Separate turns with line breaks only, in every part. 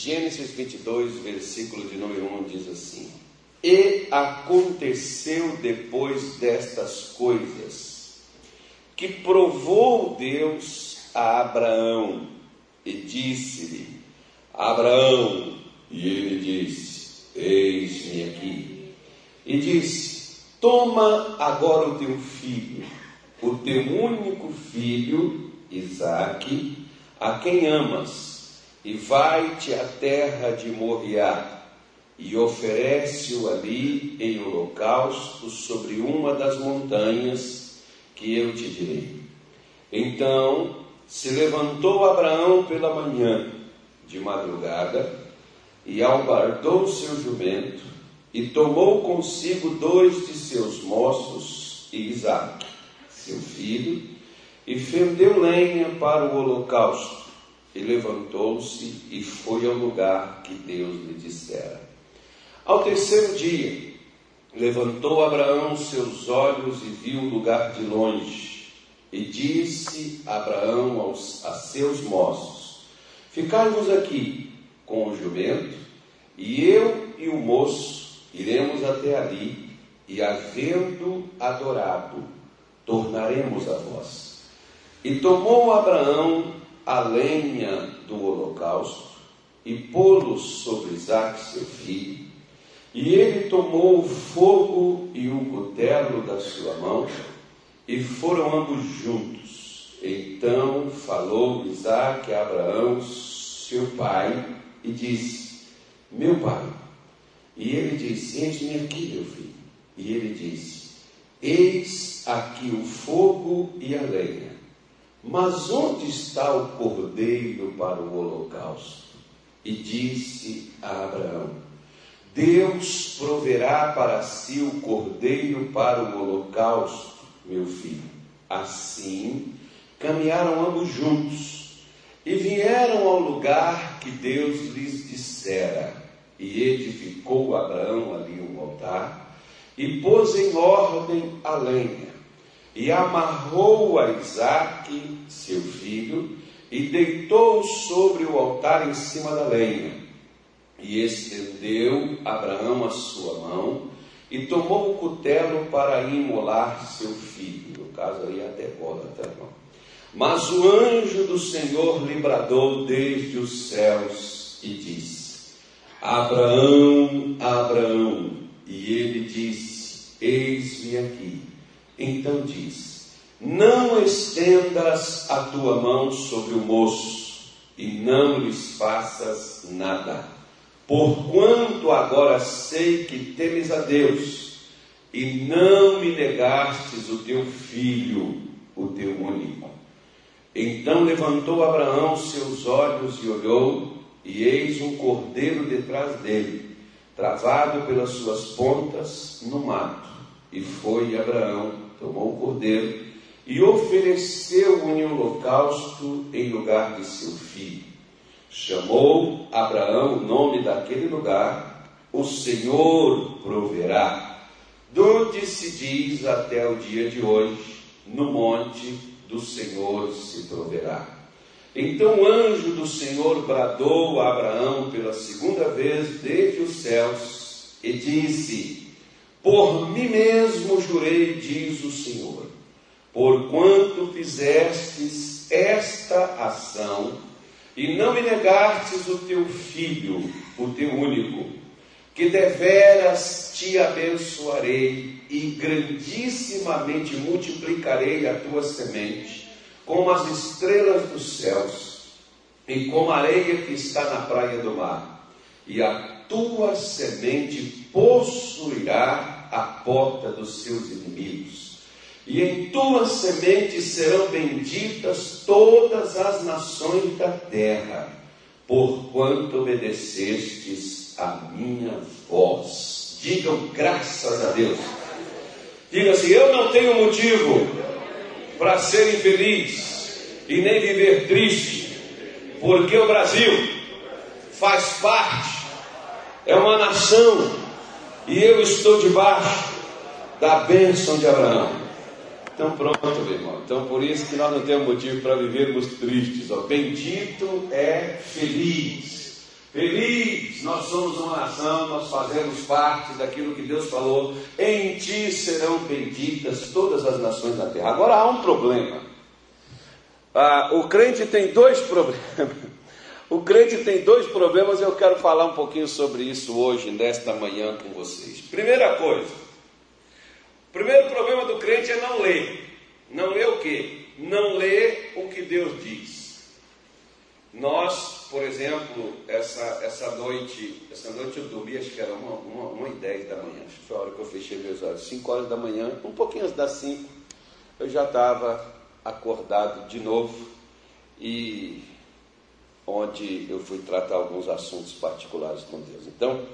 Gênesis 22, versículo de número 1 diz assim: E aconteceu depois destas coisas que provou Deus a Abraão e disse-lhe: Abraão, e ele disse: Eis-me aqui. E disse: Toma agora o teu filho, o teu único filho, Isaque, a quem amas e vai-te à terra de Moriá, e oferece-o ali em holocausto sobre uma das montanhas que eu te direi. Então se levantou Abraão pela manhã, de madrugada, e albardou seu jumento, e tomou consigo dois de seus moços e Isaque, seu filho, e fendeu lenha para o holocausto e levantou-se e foi ao lugar que Deus lhe dissera. Ao terceiro dia, levantou Abraão seus olhos e viu o lugar de longe. E disse Abraão aos, a seus moços: Ficai-vos aqui com o jumento, e eu e o moço iremos até ali, e havendo adorado, tornaremos a vós. E tomou Abraão a lenha do holocausto e pô-lo sobre Isaac, seu filho. E ele tomou o fogo e o cutelo da sua mão, e foram ambos juntos. Então falou Isaac a Abraão, seu pai, e disse: Meu pai. E ele disse: Eis-me aqui, meu filho. E ele disse: Eis aqui o fogo e a lenha mas onde está o cordeiro para o holocausto? E disse a Abraão: Deus proverá para si o cordeiro para o holocausto, meu filho. Assim caminharam ambos juntos e vieram ao lugar que Deus lhes dissera. E edificou Abraão ali um altar e pôs em ordem a lenha e amarrou a Isaque, seu filho, e deitou sobre o altar em cima da lenha. E estendeu Abraão a sua mão e tomou o cutelo para imolar seu filho. No caso aí até bola, tá bom? Mas o anjo do Senhor lhe bradou desde os céus e disse: Abraão, Abraão. E ele disse: Eis-me aqui. Então diz: Não estendas a tua mão sobre o moço, e não lhes faças nada, porquanto agora sei que temes a Deus, e não me negastes o teu filho, o teu único. Então levantou Abraão seus olhos e olhou, e eis um cordeiro detrás dele, travado pelas suas pontas no mato. E foi Abraão tomou o cordeiro e ofereceu-o em holocausto em lugar de seu filho. Chamou Abraão o nome daquele lugar, o Senhor proverá, donde se diz até o dia de hoje, no monte do Senhor se proverá. Então o anjo do Senhor bradou a Abraão pela segunda vez desde os céus e disse: por mim mesmo jurei, diz o Senhor, porquanto fizestes esta ação e não me negastes o teu filho, o teu único, que deveras te abençoarei e grandissimamente multiplicarei a tua semente, como as estrelas dos céus e como a areia que está na praia do mar, e a tua semente possuirá a porta dos seus inimigos. E em tua semente serão benditas todas as nações da terra, porquanto obedecestes a minha voz. Digam graças a Deus. Diga assim: Eu não tenho motivo para ser infeliz e nem viver triste, porque o Brasil faz parte é uma nação, e eu estou debaixo da bênção de Abraão. Então pronto, meu irmão. Então por isso que nós não temos motivo para vivermos tristes. Ó. Bendito é feliz. Feliz, nós somos uma nação, nós fazemos parte daquilo que Deus falou. Em ti serão benditas todas as nações da terra. Agora há um problema. Ah, o crente tem dois problemas. O crente tem dois problemas e eu quero falar um pouquinho sobre isso hoje, nesta manhã, com vocês. Primeira coisa, o primeiro problema do crente é não ler. Não ler o quê? Não ler o que Deus diz. Nós, por exemplo, essa, essa noite, essa noite eu dormi, acho que era uma, uma, uma e dez da manhã, acho que foi a hora que eu fechei meus olhos, cinco horas da manhã, um pouquinho antes das cinco, eu já estava acordado de novo e onde eu fui tratar alguns assuntos particulares com Deus. Então,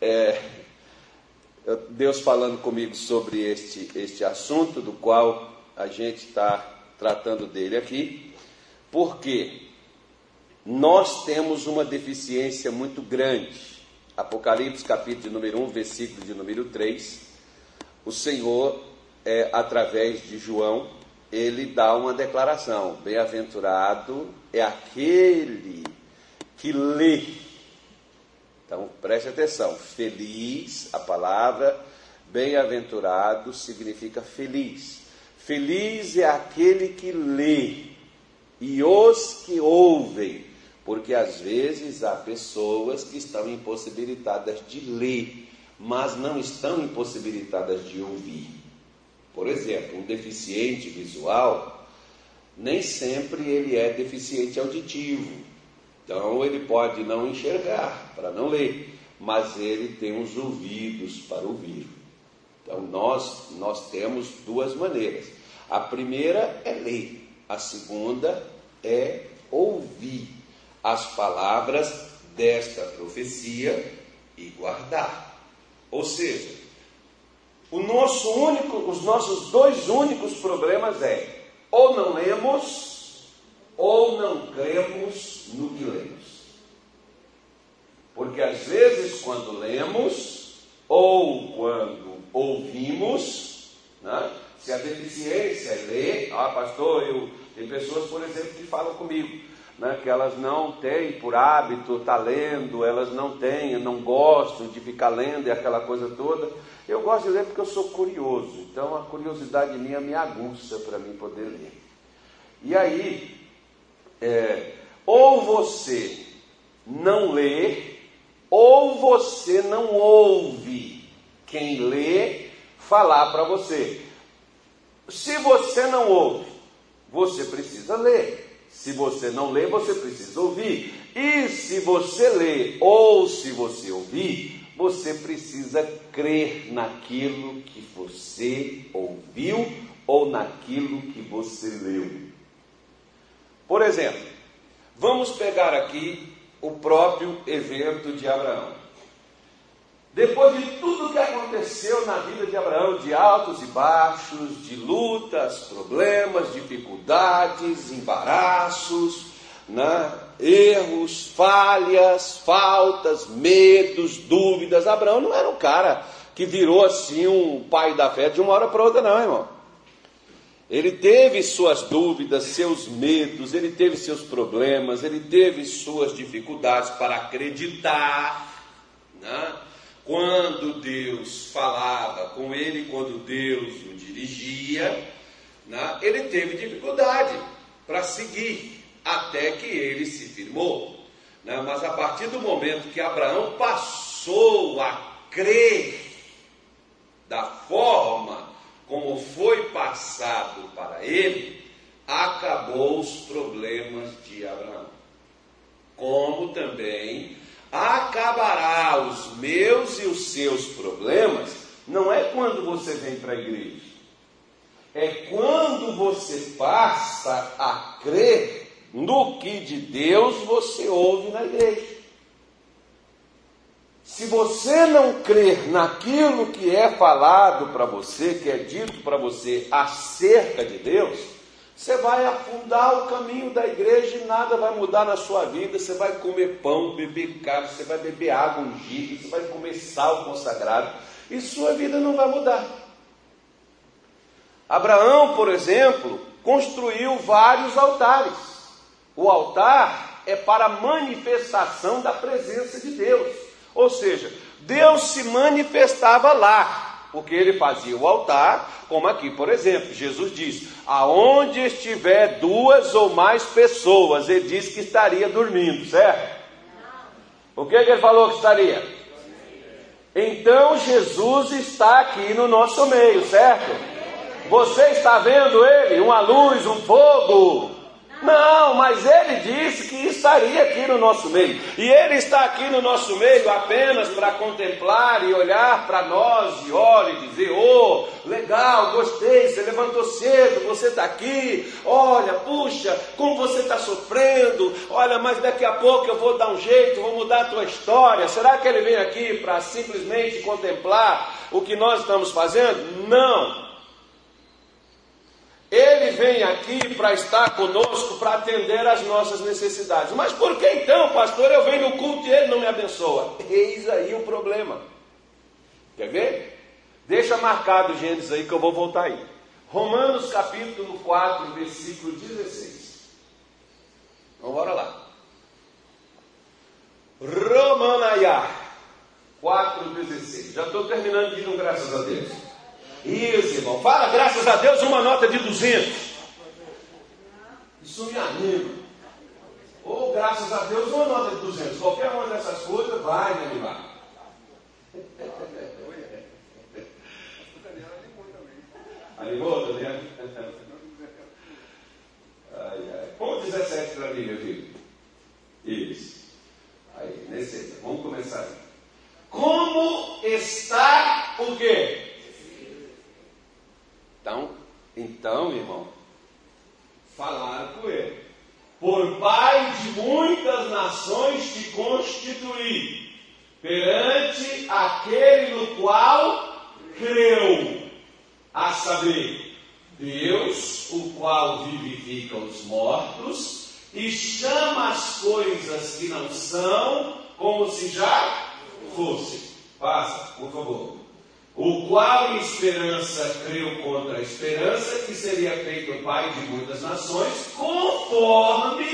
é, Deus falando comigo sobre este, este assunto, do qual a gente está tratando dele aqui, porque nós temos uma deficiência muito grande. Apocalipse, capítulo número 1, versículo de número 3, o Senhor, é, através de João, ele dá uma declaração: Bem-aventurado é aquele que lê. Então preste atenção: feliz, a palavra bem-aventurado significa feliz. Feliz é aquele que lê e os que ouvem, porque às vezes há pessoas que estão impossibilitadas de ler, mas não estão impossibilitadas de ouvir. Por exemplo, um deficiente visual, nem sempre ele é deficiente auditivo. Então ele pode não enxergar para não ler, mas ele tem os ouvidos para ouvir. Então nós nós temos duas maneiras. A primeira é ler, a segunda é ouvir as palavras desta profecia e guardar. Ou seja, o nosso único, os nossos dois únicos problemas é ou não lemos ou não cremos no que lemos. Porque às vezes quando lemos ou quando ouvimos, né, se a deficiência é ler, ah pastor, eu, tem pessoas, por exemplo, que falam comigo, né, que elas não têm por hábito estar tá lendo, elas não têm, não gostam de ficar lendo e aquela coisa toda. Eu gosto de ler porque eu sou curioso, então a curiosidade minha me aguça para mim poder ler. E aí, é, ou você não lê, ou você não ouve quem lê falar para você. Se você não ouve, você precisa ler. Se você não lê, você precisa ouvir. E se você lê ou se você ouvir, você precisa crer naquilo que você ouviu ou naquilo que você leu. Por exemplo, vamos pegar aqui o próprio evento de Abraão. Depois de tudo que aconteceu na vida de Abraão, de altos e baixos, de lutas, problemas, dificuldades, embaraços, né? erros, falhas, faltas, medos, dúvidas. Abraão não era um cara que virou assim um pai da fé de uma hora para outra, não, irmão. Ele teve suas dúvidas, seus medos, ele teve seus problemas, ele teve suas dificuldades para acreditar. Né? Quando Deus falava com ele, quando Deus o dirigia, né? ele teve dificuldade para seguir até que ele se firmou. Né? Mas a partir do momento que Abraão passou a crer da forma como foi passado para ele, acabou os problemas de Abraão. Como também acabará os meus e os seus problemas, não é quando você vem para a igreja, é quando você passa a crer no que de Deus você ouve na igreja. Se você não crer naquilo que é falado para você, que é dito para você acerca de Deus, você vai afundar o caminho da igreja e nada vai mudar na sua vida. Você vai comer pão, beber carne, você vai beber água ungida, você vai comer sal consagrado e sua vida não vai mudar. Abraão, por exemplo, construiu vários altares. O altar é para a manifestação da presença de Deus. Ou seja, Deus se manifestava lá, porque ele fazia o altar, como aqui, por exemplo, Jesus diz: aonde estiver duas ou mais pessoas, ele disse que estaria dormindo, certo? O que, que ele falou que estaria? Então Jesus está aqui no nosso meio, certo? Você está vendo ele? Uma luz, um fogo, não, mas ele disse que estaria aqui no nosso meio. E ele está aqui no nosso meio apenas para contemplar e olhar para nós e olhar e dizer: Oh, legal, gostei, você levantou cedo, você está aqui. Olha, puxa, como você está sofrendo. Olha, mas daqui a pouco eu vou dar um jeito, vou mudar a tua história. Será que ele vem aqui para simplesmente contemplar o que nós estamos fazendo? Não. Ele vem aqui para estar conosco, para atender às nossas necessidades. Mas por que então, pastor, eu venho no culto e ele não me abençoa? Eis aí o problema. Quer ver? Deixa marcado Gênesis aí que eu vou voltar aí. Romanos capítulo 4, versículo 16. Então bora lá. Romanaiá 4,16. Já estou terminando de ir, graças a Deus. Isso, irmão. Fala, graças a Deus, uma nota de 200. Isso me anima. Ou, graças a Deus, uma nota de 200. Qualquer uma dessas coisas vai me animar. Animou, Daniel? Ai, ai. Põe 17 para mim, meu filho. Isso. Aí, nesse. Vamos começar. Como está o quê? Então, então, irmão, falaram com ele. Por pai de muitas nações te constituí, perante aquele no qual creu, a saber, Deus, o qual vivifica os mortos e chama as coisas que não são como se já fossem. Passa, por favor o qual em esperança creu contra a esperança, que seria feito pai de muitas nações, conforme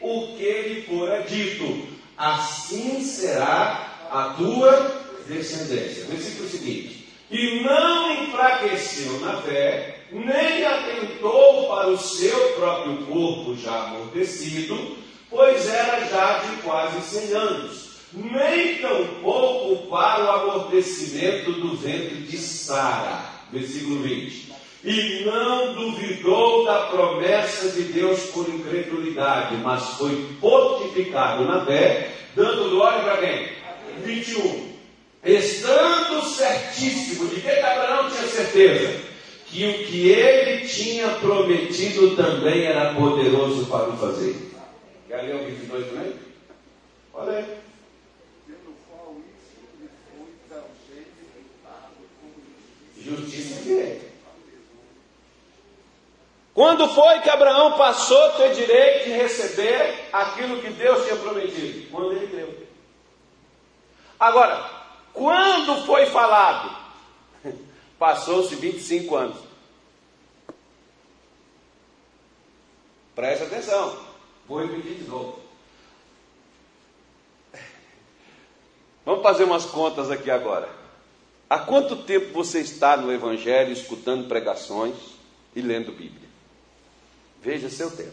o que lhe fora dito. Assim será a tua descendência. Versículo seguinte. E não enfraqueceu na fé, nem atentou para o seu próprio corpo já amortecido, pois era já de quase cem anos nem tampouco para o amortecimento do ventre de Sara. Versículo 20. E não duvidou da promessa de Deus por incredulidade, mas foi fortificado na fé, dando glória para quem? 21. Estando certíssimo, de que Abraão tinha certeza? Que o que ele tinha prometido também era poderoso para o fazer. Quer ler o 22 também? Olha aí. Justiça e direito. Quando foi que Abraão passou a ter direito de receber aquilo que Deus tinha prometido? Quando ele creu. Agora, quando foi falado? Passou-se 25 anos. Preste atenção. Vou repetir de novo. Vamos fazer umas contas aqui agora. Há quanto tempo você está no Evangelho escutando pregações e lendo Bíblia? Veja seu tempo.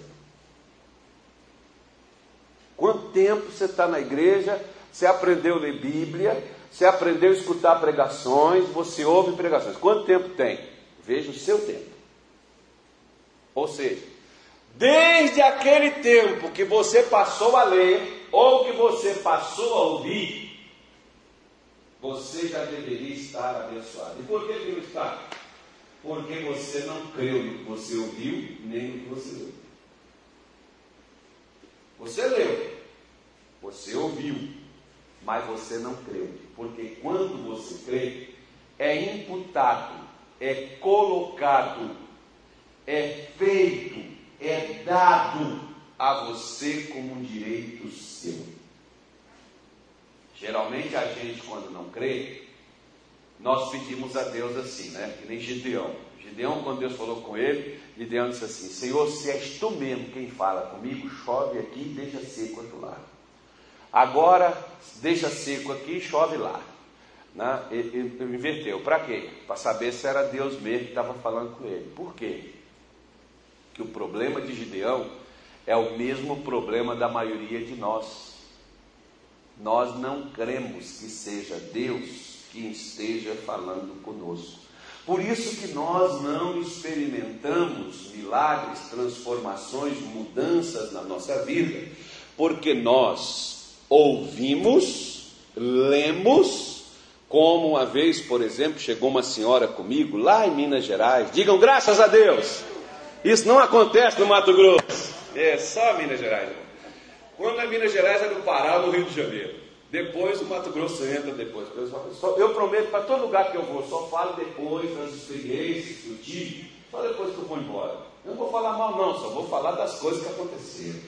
Quanto tempo você está na igreja? Você aprendeu a ler Bíblia? Você aprendeu a escutar pregações? Você ouve pregações? Quanto tempo tem? Veja o seu tempo. Ou seja, desde aquele tempo que você passou a ler ou que você passou a ouvir, você já deveria estar abençoado. E por que, não está? Porque você não creu no que você ouviu, nem no que você leu. Você leu, você ouviu, mas você não creu. Porque quando você crê, é imputado, é colocado, é feito, é dado a você como um direito seu. Geralmente a gente, quando não crê, nós pedimos a Deus assim, né? Que nem Gideão. Gideão, quando Deus falou com ele, Gideão disse assim: Senhor, se és tu mesmo quem fala comigo, chove aqui e deixa seco outro lado. Agora, deixa seco aqui e chove lá. Né? Ele, ele inverteu. Para quê? Para saber se era Deus mesmo que estava falando com ele. Por quê? Que o problema de Gideão é o mesmo problema da maioria de nós. Nós não cremos que seja Deus que esteja falando conosco. Por isso que nós não experimentamos milagres, transformações, mudanças na nossa vida, porque nós ouvimos, lemos, como uma vez, por exemplo, chegou uma senhora comigo lá em Minas Gerais. Digam graças a Deus. Isso não acontece no Mato Grosso. É só Minas Gerais. Quando é Minas Gerais é no Pará, no Rio de Janeiro. Depois o Mato Grosso entra depois. Eu, prometo para todo lugar que eu vou, só falo depois das experiências que eu tive, só depois que eu vou embora. Eu não vou falar mal não, só vou falar das coisas que aconteceram.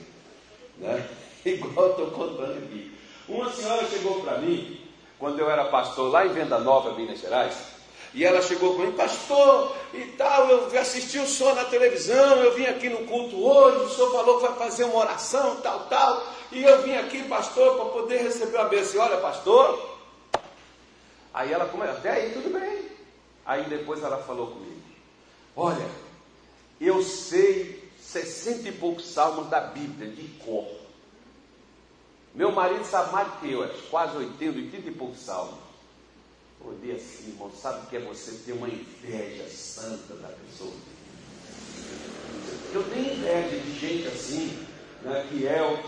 Né? Igual eu estou contando aqui. Uma senhora chegou para mim, quando eu era pastor lá em Venda Nova, Minas Gerais, e ela chegou comigo, pastor, e tal, eu assisti o senhor na televisão, eu vim aqui no culto hoje, o senhor falou que vai fazer uma oração, tal, tal, e eu vim aqui, pastor, para poder receber a bênção. Olha, pastor. Aí ela começou, até aí tudo bem. Aí depois ela falou comigo: Olha, eu sei sessenta e poucos salmos da Bíblia, de cor. Meu marido sabe mais que eu, é quase 80, 80 e poucos salmos. Olhei assim, irmão, sabe o que é você ter uma inveja santa da pessoa? Eu tenho inveja de gente assim, né, que é o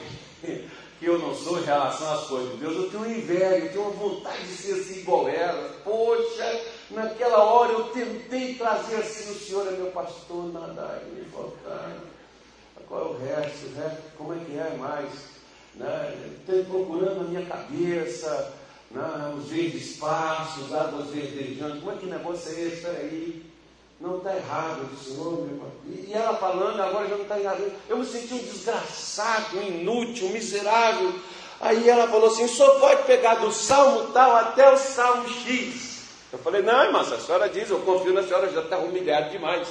que eu não sou em relação às coisas de Deus. Eu tenho inveja, eu tenho uma vontade de ser assim igual ela. Poxa, naquela hora eu tentei trazer assim, o Senhor é meu pastor, nada me é o resto? O resto, como é que é mais? Né? Estou procurando a minha cabeça não, os verdes passos, águas verdejantes. Como é que negócio é esse? Espera aí. Não está errado, Senhor, meu pai. E ela falando, agora já não está errado. Eu me senti um desgraçado, um inútil, um miserável. Aí ela falou assim: o senhor pode pegar do salmo tal até o salmo X. Eu falei: não, irmã, se a senhora diz, eu confio na senhora, já está humilhado demais.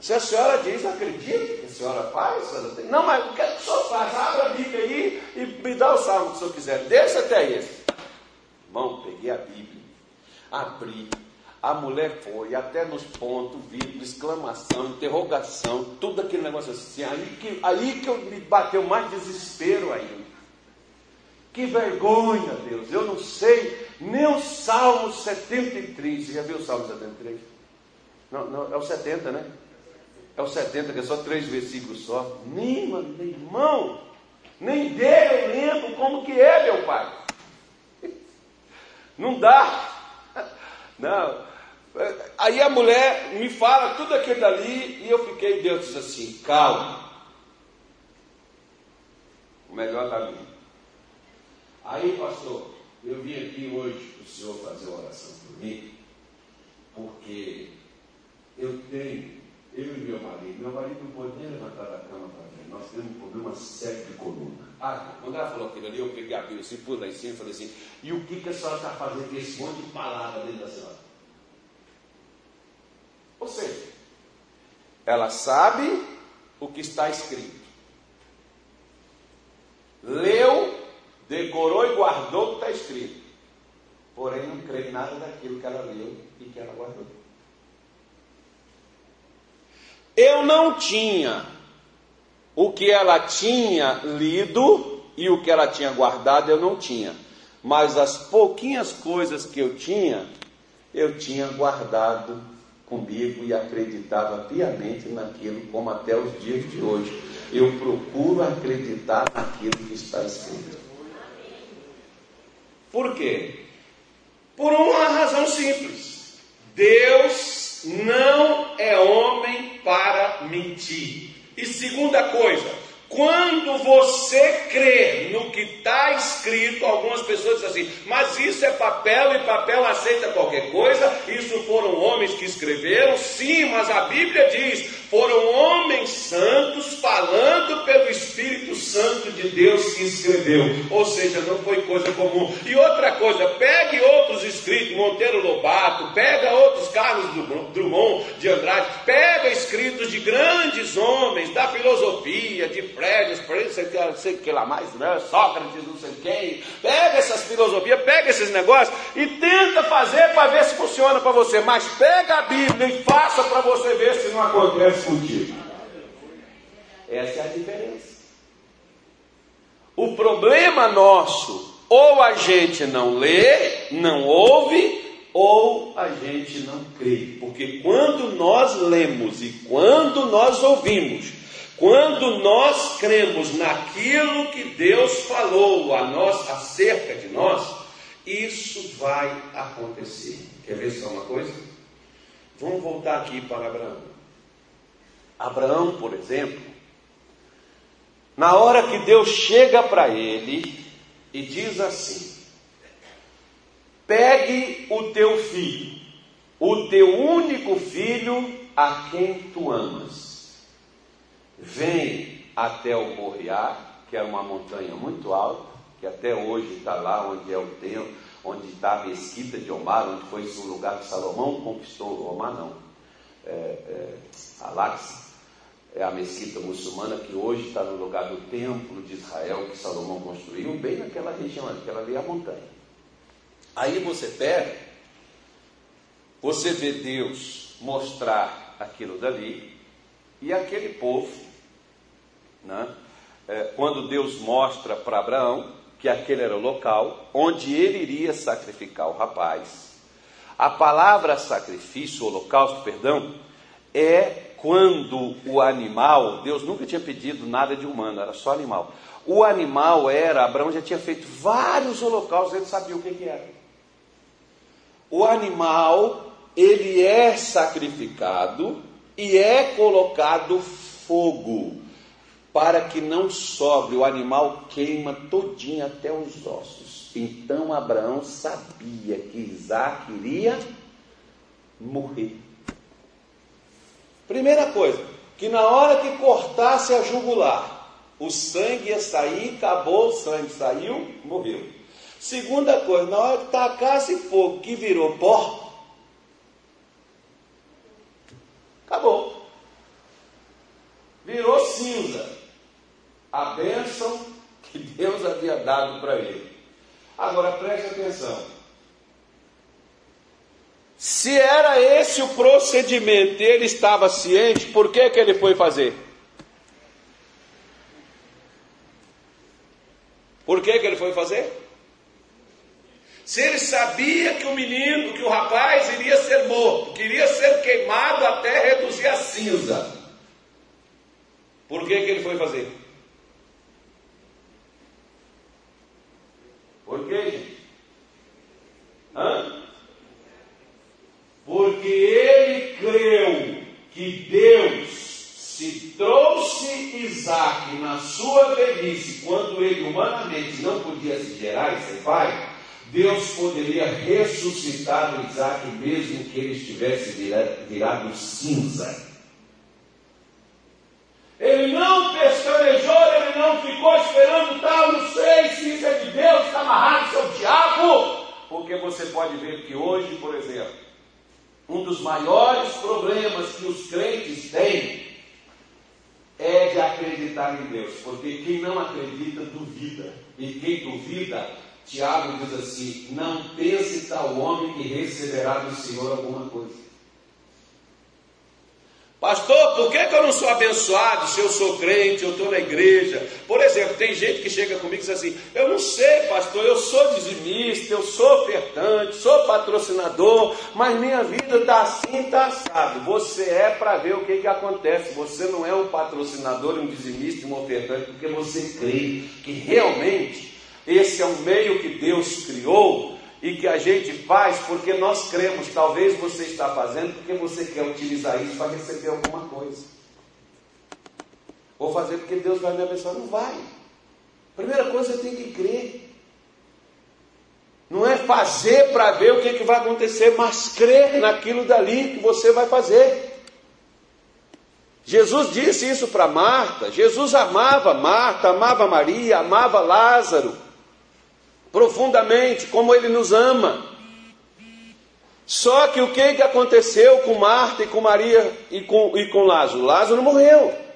Se a senhora diz, eu acredito que a senhora faz, a senhora tem. Não, mas o que, é que o senhor faz? Abra a Bíblia aí e me dá o salmo que o senhor quiser. Deixa até esse. Irmão, peguei a Bíblia, abri, a mulher foi até nos pontos, vírgula, exclamação, interrogação, tudo aquele negócio assim. Aí que, aí que eu me bateu mais desespero ainda. Que vergonha, Deus. Eu não sei nem o Salmo 73. Você já viu o Salmo 73? Não, não, é o 70, né? É o 70, que é só três versículos só. Nem, nem irmão, nem dele eu lembro como que é, meu pai. Não dá. Não. Aí a mulher me fala tudo aquilo dali e eu fiquei, Deus diz assim, calma. O melhor da vida. Aí, pastor, eu vim aqui hoje para o senhor fazer uma oração por mim, porque eu tenho, eu e meu marido, meu marido não nem levantar da cama para ver, nós temos um problema sério de coluna. Ah, quando ela falou aquilo ali, eu peguei a Bíblia assim, pus lá em cima e falei assim: e o que, que a senhora está fazendo com esse monte de palavra dentro da senhora? Ou seja, ela sabe o que está escrito, leu, decorou e guardou o que está escrito, porém não crê em nada daquilo que ela leu e que ela guardou. Eu não tinha o que ela tinha lido e o que ela tinha guardado eu não tinha. Mas as pouquinhas coisas que eu tinha, eu tinha guardado comigo e acreditava piamente naquilo, como até os dias de hoje. Eu procuro acreditar naquilo que está escrito. Por quê? Por uma razão simples. Deus não é homem para mentir. E segunda coisa, quando você crê no que está escrito, algumas pessoas dizem assim, mas isso é papel e papel aceita qualquer coisa, isso foram homens que escreveram, sim, mas a Bíblia diz: foram homens santos falando pelo Espírito Santo de Deus que escreveu. Ou seja, não foi coisa comum. E outra coisa, pegue outros escritos, Monteiro Lobato, pega outros Carlos Drummond de Andrade, pega escritos de grandes homens da filosofia, de Fred, não sei o que lá mais, né? Sócrates, não sei quem. Pega essas filosofias, pega esses negócios e tenta fazer para ver se funciona para você. Mas pega a Bíblia e faça para você ver se não acontece contigo. Essa é a diferença. O problema nosso, ou a gente não lê, não ouve, ou a gente não crê. Porque quando nós lemos e quando nós ouvimos, quando nós cremos naquilo que Deus falou a nós acerca de nós, isso vai acontecer. Quer ver só uma coisa? Vamos voltar aqui para Abraão. Abraão, por exemplo, na hora que Deus chega para ele e diz assim: Pegue o teu filho, o teu único filho a quem tu amas, vem até o Moriá, que era uma montanha muito alta, que até hoje está lá onde é o templo, onde está a mesquita de Omar, onde foi o lugar que Salomão conquistou, Omar não, é, é, Alax, é a mesquita muçulmana que hoje está no lugar do templo de Israel que Salomão construiu, bem naquela região, ali é a montanha. Aí você pega, você vê Deus mostrar aquilo dali, e aquele povo, né, é, quando Deus mostra para Abraão que aquele era o local onde ele iria sacrificar o rapaz, a palavra sacrifício, holocausto, perdão, é quando o animal, Deus nunca tinha pedido nada de humano, era só animal. O animal era, Abraão já tinha feito vários holocaustos, ele sabia o que, que era. O animal, ele é sacrificado e é colocado fogo, para que não sobre, o animal queima todinho até os ossos. Então Abraão sabia que Isaac iria morrer. Primeira coisa, que na hora que cortasse a jugular, o sangue ia sair, acabou, o sangue saiu, morreu. Segunda coisa, na hora que tacasse fogo, que virou pó, acabou. Virou cinza. A bênção que Deus havia dado para ele. Agora preste atenção. Se era esse o procedimento e ele estava ciente, por que, que ele foi fazer? Por que, que ele foi fazer? Se ele sabia que o menino, que o rapaz iria ser morto, que iria ser queimado até reduzir a cinza, por que, que ele foi fazer? Por que, gente? Hã? Porque ele creu que Deus se trouxe Isaac na sua velhice, quando ele humanamente não podia se gerar e ser pai, Deus poderia ressuscitar o Isaac mesmo que ele estivesse virado cinza. Ele não pestanejou, ele não ficou esperando tal, não sei se isso é de Deus, está amarrado, seu diabo. Porque você pode ver que hoje, por exemplo, um dos maiores problemas que os crentes têm é de acreditar em Deus, porque quem não acredita duvida, e quem duvida, Tiago diz assim: não pense tal homem que receberá do Senhor alguma coisa. Pastor, por que, que, eu não sou abençoado se eu sou crente, eu estou na igreja? Por exemplo, tem gente que chega comigo e diz assim: Eu não sei, pastor, eu sou dizimista, eu sou ofertante, sou patrocinador, mas minha vida está assim, está assado. Você é para ver o que, que acontece. Você não é um patrocinador, um dizimista, um ofertante, porque você crê que realmente esse é um meio que Deus criou e que a gente faz porque nós cremos. Talvez você está fazendo porque você quer utilizar isso para receber alguma coisa. Vou fazer porque Deus vai me abençoar. Não vai. Primeira coisa, você tem que crer. Não é fazer para ver o que, que vai acontecer, mas crer naquilo dali que você vai fazer. Jesus disse isso para Marta. Jesus amava Marta, amava Maria, amava Lázaro profundamente, como ele nos ama. Só que o que, que aconteceu com Marta e com Maria e com, e com Lázaro? Lázaro morreu.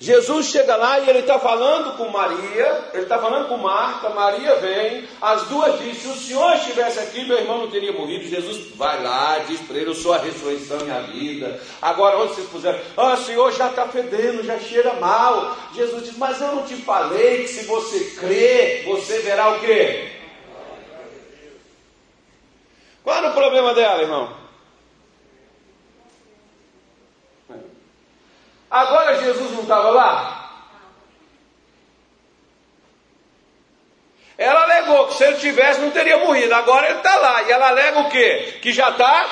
Jesus chega lá e ele está falando com Maria, ele está falando com Marta, Maria vem, as duas dizem, se o Senhor estivesse aqui, meu irmão não teria morrido. Jesus vai lá, diz para ele, eu sou a ressurreição e a vida. Agora onde vocês puseram? Ah, Senhor, já está fedendo, já cheira mal. Jesus diz, mas eu não te falei que se você crer, você verá o quê? Qual era o problema dela, irmão? Agora Jesus não estava lá? Ela alegou que se ele tivesse não teria morrido. Agora ele está lá. E ela alega o quê? Que já está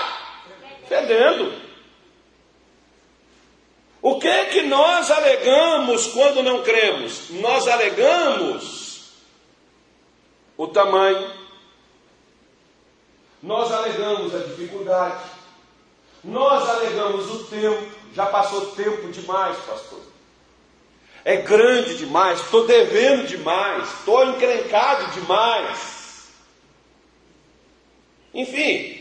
fedendo. O que é que nós alegamos quando não cremos? Nós alegamos o tamanho, nós alegamos a dificuldade, nós alegamos o tempo, já passou tempo demais, pastor. É grande demais, estou devendo demais, estou encrencado demais. Enfim,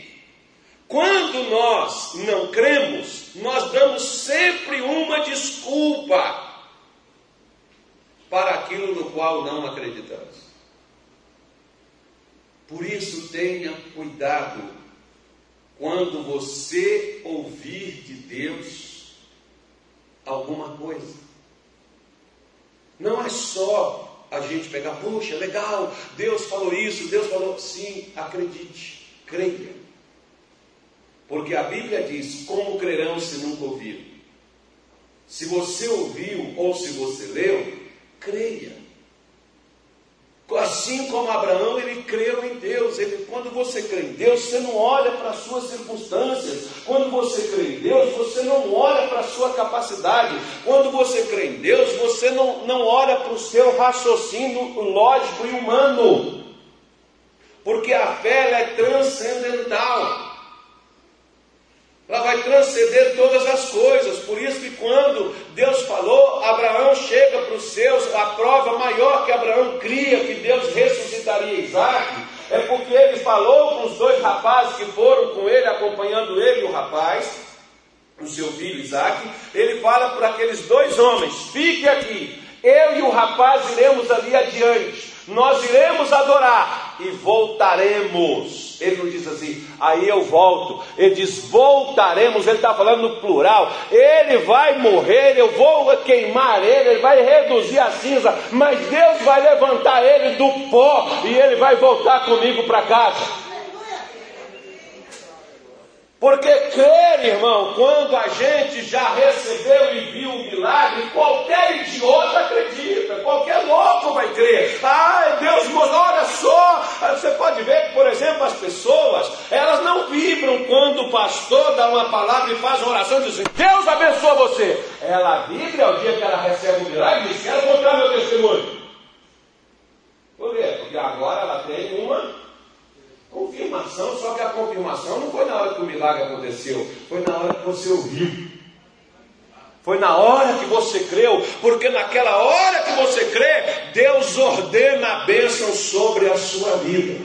quando nós não cremos, nós damos sempre uma desculpa para aquilo no qual não acreditamos. Por isso, tenha cuidado quando você ouvir de Deus alguma coisa. Não é só a gente pegar, puxa, legal, Deus falou isso, Deus falou, sim, acredite, creia. Porque a Bíblia diz: como crerão se nunca ouviram? Se você ouviu ou se você leu, creia. Assim como Abraão, ele creu em Deus. Ele, quando você crê em Deus, você não olha para as suas circunstâncias. Quando você crê em Deus, você não olha para a sua capacidade. Quando você crê em Deus, você não, não olha para o seu raciocínio lógico e humano. Porque a fé é transcendental. Ela vai transcender todas as coisas. Por isso que quando Deus falou, Abraão chega para os seus, a prova maior que Abraão cria que Deus ressuscitaria Isaac, é porque ele falou com os dois rapazes que foram com ele, acompanhando ele e o rapaz, o seu filho Isaac, ele fala para aqueles dois homens: fique aqui, eu e o rapaz iremos ali adiante, nós iremos adorar e voltaremos. Ele não diz assim, aí eu volto. Ele diz, voltaremos. Ele está falando no plural. Ele vai morrer, eu vou queimar ele, ele vai reduzir a cinza, mas Deus vai levantar ele do pó e ele vai voltar comigo para casa. Porque crer, irmão, quando a gente já recebeu e viu o milagre, qualquer idiota acredita, qualquer louco vai crer. Ai, Deus, olha só, você pode ver que, por exemplo, as pessoas, elas não vibram quando o pastor dá uma palavra e faz uma oração e diz assim, Deus abençoa você. Ela vibra ao dia que ela recebe o milagre e diz, quero contar meu testemunho. Por quê? Porque agora ela Confirmação, só que a confirmação não foi na hora que o milagre aconteceu, foi na hora que você ouviu. Foi na hora que você creu, porque naquela hora que você crê, Deus ordena a bênção sobre a sua vida.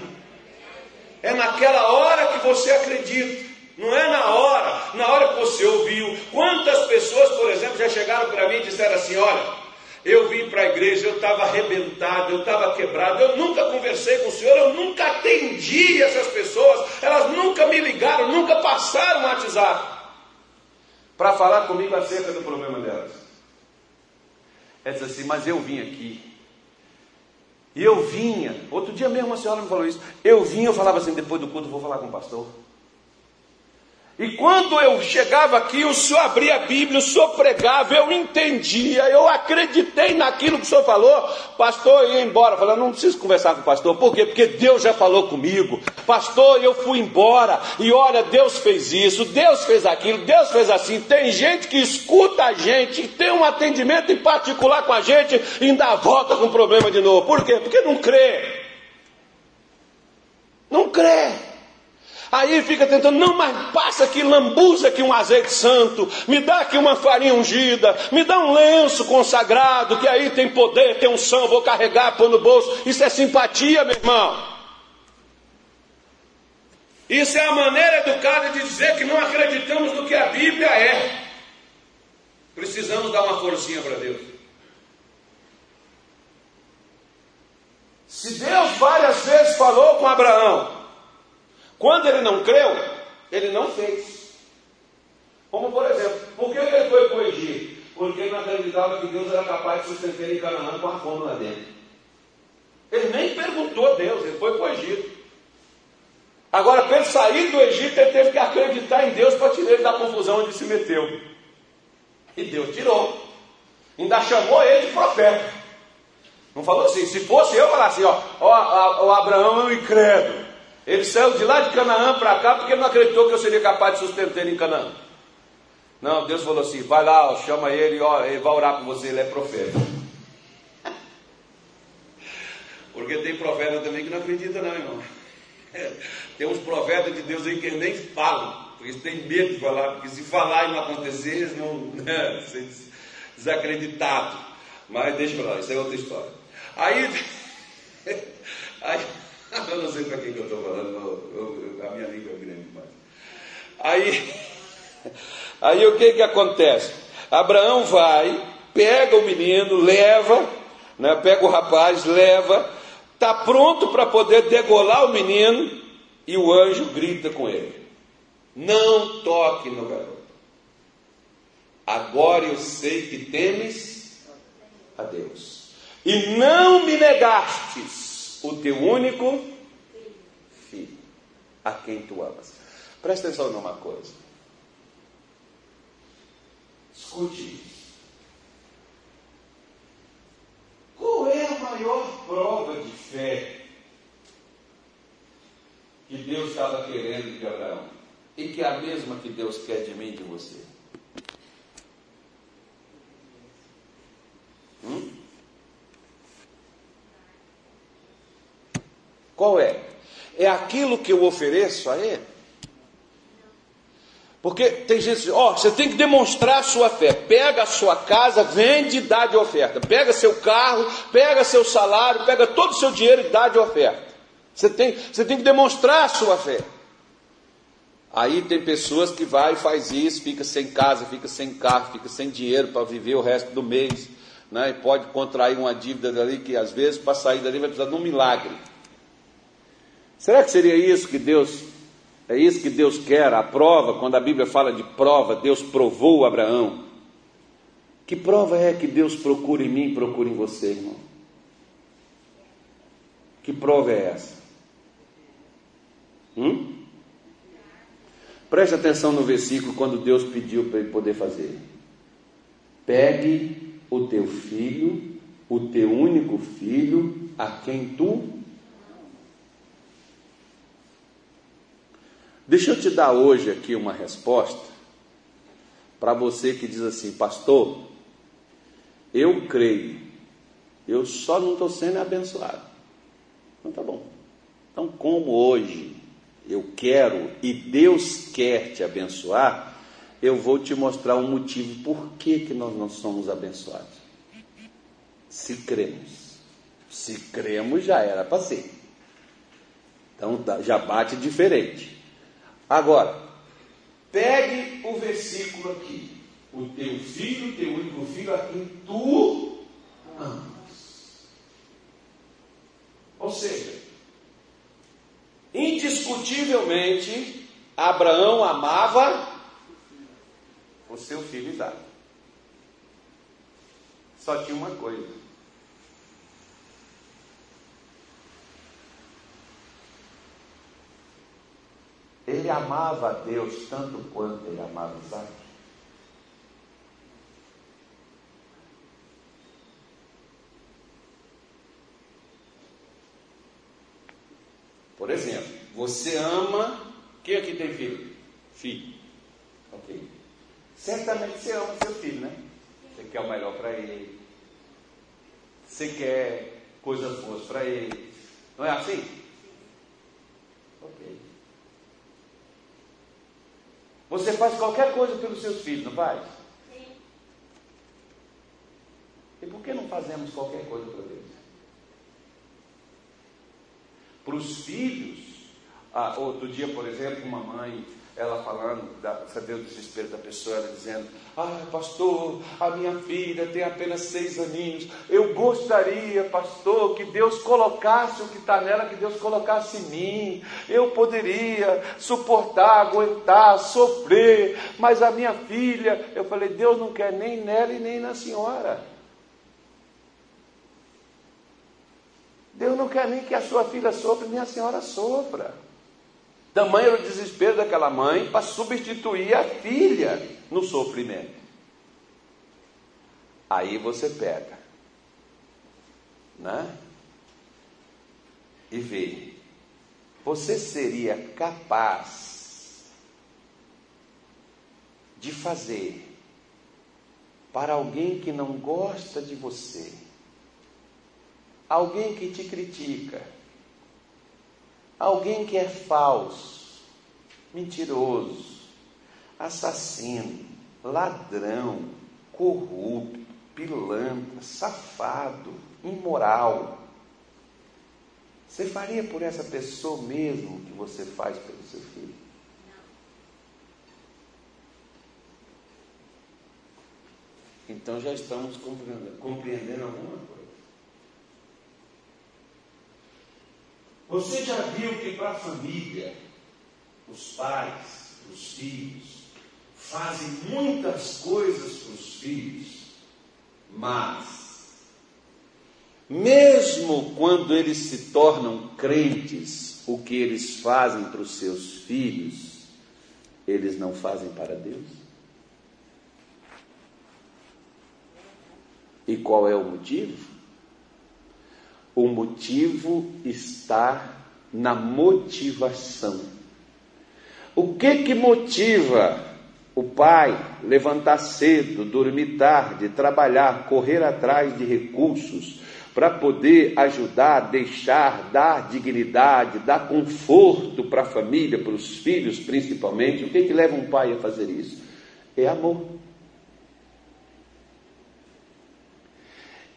É naquela hora que você acredita, não é na hora, na hora que você ouviu. Quantas pessoas, por exemplo, já chegaram para mim e disseram assim: olha, eu vim para a igreja, eu estava arrebentado, eu estava quebrado, eu nunca conversei com o Senhor, eu nunca atendi essas pessoas, elas nunca me ligaram, nunca passaram o WhatsApp para falar comigo acerca do problema delas. Ela disse assim, mas eu vim aqui. E eu vinha, outro dia mesmo uma senhora me falou isso, eu vinha, eu falava assim, depois do culto vou falar com o pastor. E quando eu chegava aqui, o senhor abria a Bíblia, o senhor pregava, eu entendia, eu acreditei naquilo que o senhor falou. Pastor, eu ia embora. Falei, não preciso conversar com o pastor. Por quê? Porque Deus já falou comigo. Pastor, eu fui embora. E olha, Deus fez isso, Deus fez aquilo, Deus fez assim. Tem gente que escuta a gente, tem um atendimento em particular com a gente e ainda volta com problema de novo. Por quê? Porque não crê. Não crê. Aí fica tentando, não, mas passa aqui, lambuza aqui um azeite santo, me dá aqui uma farinha ungida, me dá um lenço consagrado, que aí tem poder, tem unção, vou carregar, pôr no bolso. Isso é simpatia, meu irmão. Isso é a maneira educada de dizer que não acreditamos no que a Bíblia é. Precisamos dar uma forcinha para Deus. Se Deus várias vezes falou com Abraão, quando ele não creu, ele não fez. Como por exemplo, por que ele foi para Egito? Porque ele não acreditava que Deus era capaz de sustentar em Canaã com a fome lá dentro. Ele nem perguntou a Deus, ele foi para Egito. Agora, para ele sair do Egito, ele teve que acreditar em Deus para tirar ele da confusão onde se meteu. E Deus tirou. Ainda chamou ele de profeta. Não falou assim, se fosse eu falar assim, ó, ó, o Abraão é um incrédulo. Ele saiu de lá de Canaã para cá porque ele não acreditou que eu seria capaz de sustentar ele em Canaã. Não, Deus falou assim: vai lá, ó, chama ele, ó, ele vai orar por você, ele é profeta. Porque tem profeta também que não acredita, não, irmão. Tem uns profetas de Deus aí que nem falam, porque eles têm medo de falar, porque se falar e não acontecer, eles não. Né, desacreditado. Mas deixa eu falar, isso é outra história. Aí. aí eu não sei para quem que eu estou falando, eu, eu, a minha língua é grande demais. Aí, aí o que que acontece? Abraão vai, pega o menino, leva, né, pega o rapaz, leva, está pronto para poder degolar o menino, e o anjo grita com ele: Não toque no garoto. Agora eu sei que temes a Deus, e não me negastes o teu único filho, a quem tu amas. Presta atenção numa coisa. Escute Qual é a maior prova de fé que Deus estava querendo de Abraão? E que é a mesma que Deus quer de mim e de você? Qual é? É aquilo que eu ofereço a Ele. Porque tem gente que diz, ó, oh, você tem que demonstrar a sua fé. Pega a sua casa, vende e dá de oferta. Pega seu carro, pega seu salário, pega todo o seu dinheiro e dá de oferta. Você tem, você tem que demonstrar a sua fé. Aí tem pessoas que vai e faz isso, fica sem casa, fica sem carro, fica sem dinheiro para viver o resto do mês. Né? E pode contrair uma dívida dali que às vezes para sair dali vai precisar de um milagre. Será que seria isso que Deus, é isso que Deus quer? A prova, quando a Bíblia fala de prova, Deus provou Abraão. Que prova é que Deus procura em mim procura em você, irmão? Que prova é essa? Hum? Preste atenção no versículo quando Deus pediu para ele poder fazer. Pegue o teu filho, o teu único filho, a quem tu Deixa eu te dar hoje aqui uma resposta para você que diz assim, pastor, eu creio, eu só não estou sendo abençoado. Então tá bom. Então, como hoje eu quero e Deus quer te abençoar, eu vou te mostrar um motivo por que, que nós não somos abençoados. Se cremos. Se cremos, já era para ser. Então já bate diferente. Agora, pegue o versículo aqui. O teu filho, teu único filho, a quem tu amas. Ou seja, indiscutivelmente, Abraão amava o seu filho Isaac. Só tinha uma coisa. Ele amava a Deus tanto quanto ele amava Isaac. Por exemplo, você ama. Quem aqui tem filho? Filho. Ok. Certamente você ama seu filho, né? Você quer o melhor para ele. Você quer coisas boas para ele. Não é assim? Ok. Você faz qualquer coisa pelos seus filhos, não faz? Sim. E por que não fazemos qualquer coisa para Deus? Para os filhos, ah, outro dia, por exemplo, uma mãe ela falando, da, saber o desespero da pessoa, ela dizendo: Ah, pastor, a minha filha tem apenas seis aninhos. Eu gostaria, pastor, que Deus colocasse o que está nela, que Deus colocasse em mim. Eu poderia suportar, aguentar, sofrer, mas a minha filha, eu falei: Deus não quer nem nela e nem na senhora. Deus não quer nem que a sua filha sofra, nem a senhora sofra. Tamanho era o desespero daquela mãe para substituir a filha no sofrimento. Aí você pega, né? E vê, você seria capaz de fazer para alguém que não gosta de você, alguém que te critica, Alguém que é falso, mentiroso, assassino, ladrão, corrupto, pilantra, safado, imoral. Você faria por essa pessoa mesmo que você faz pelo seu filho? Então já estamos compreendendo alguma coisa. Você já viu que para a família, os pais, os filhos, fazem muitas coisas para os filhos, mas, mesmo quando eles se tornam crentes, o que eles fazem para os seus filhos, eles não fazem para Deus? E qual é o motivo? O motivo está na motivação. O que que motiva o pai levantar cedo, dormir tarde, trabalhar, correr atrás de recursos para poder ajudar, deixar, dar dignidade, dar conforto para a família, para os filhos principalmente? O que que leva um pai a fazer isso? É amor.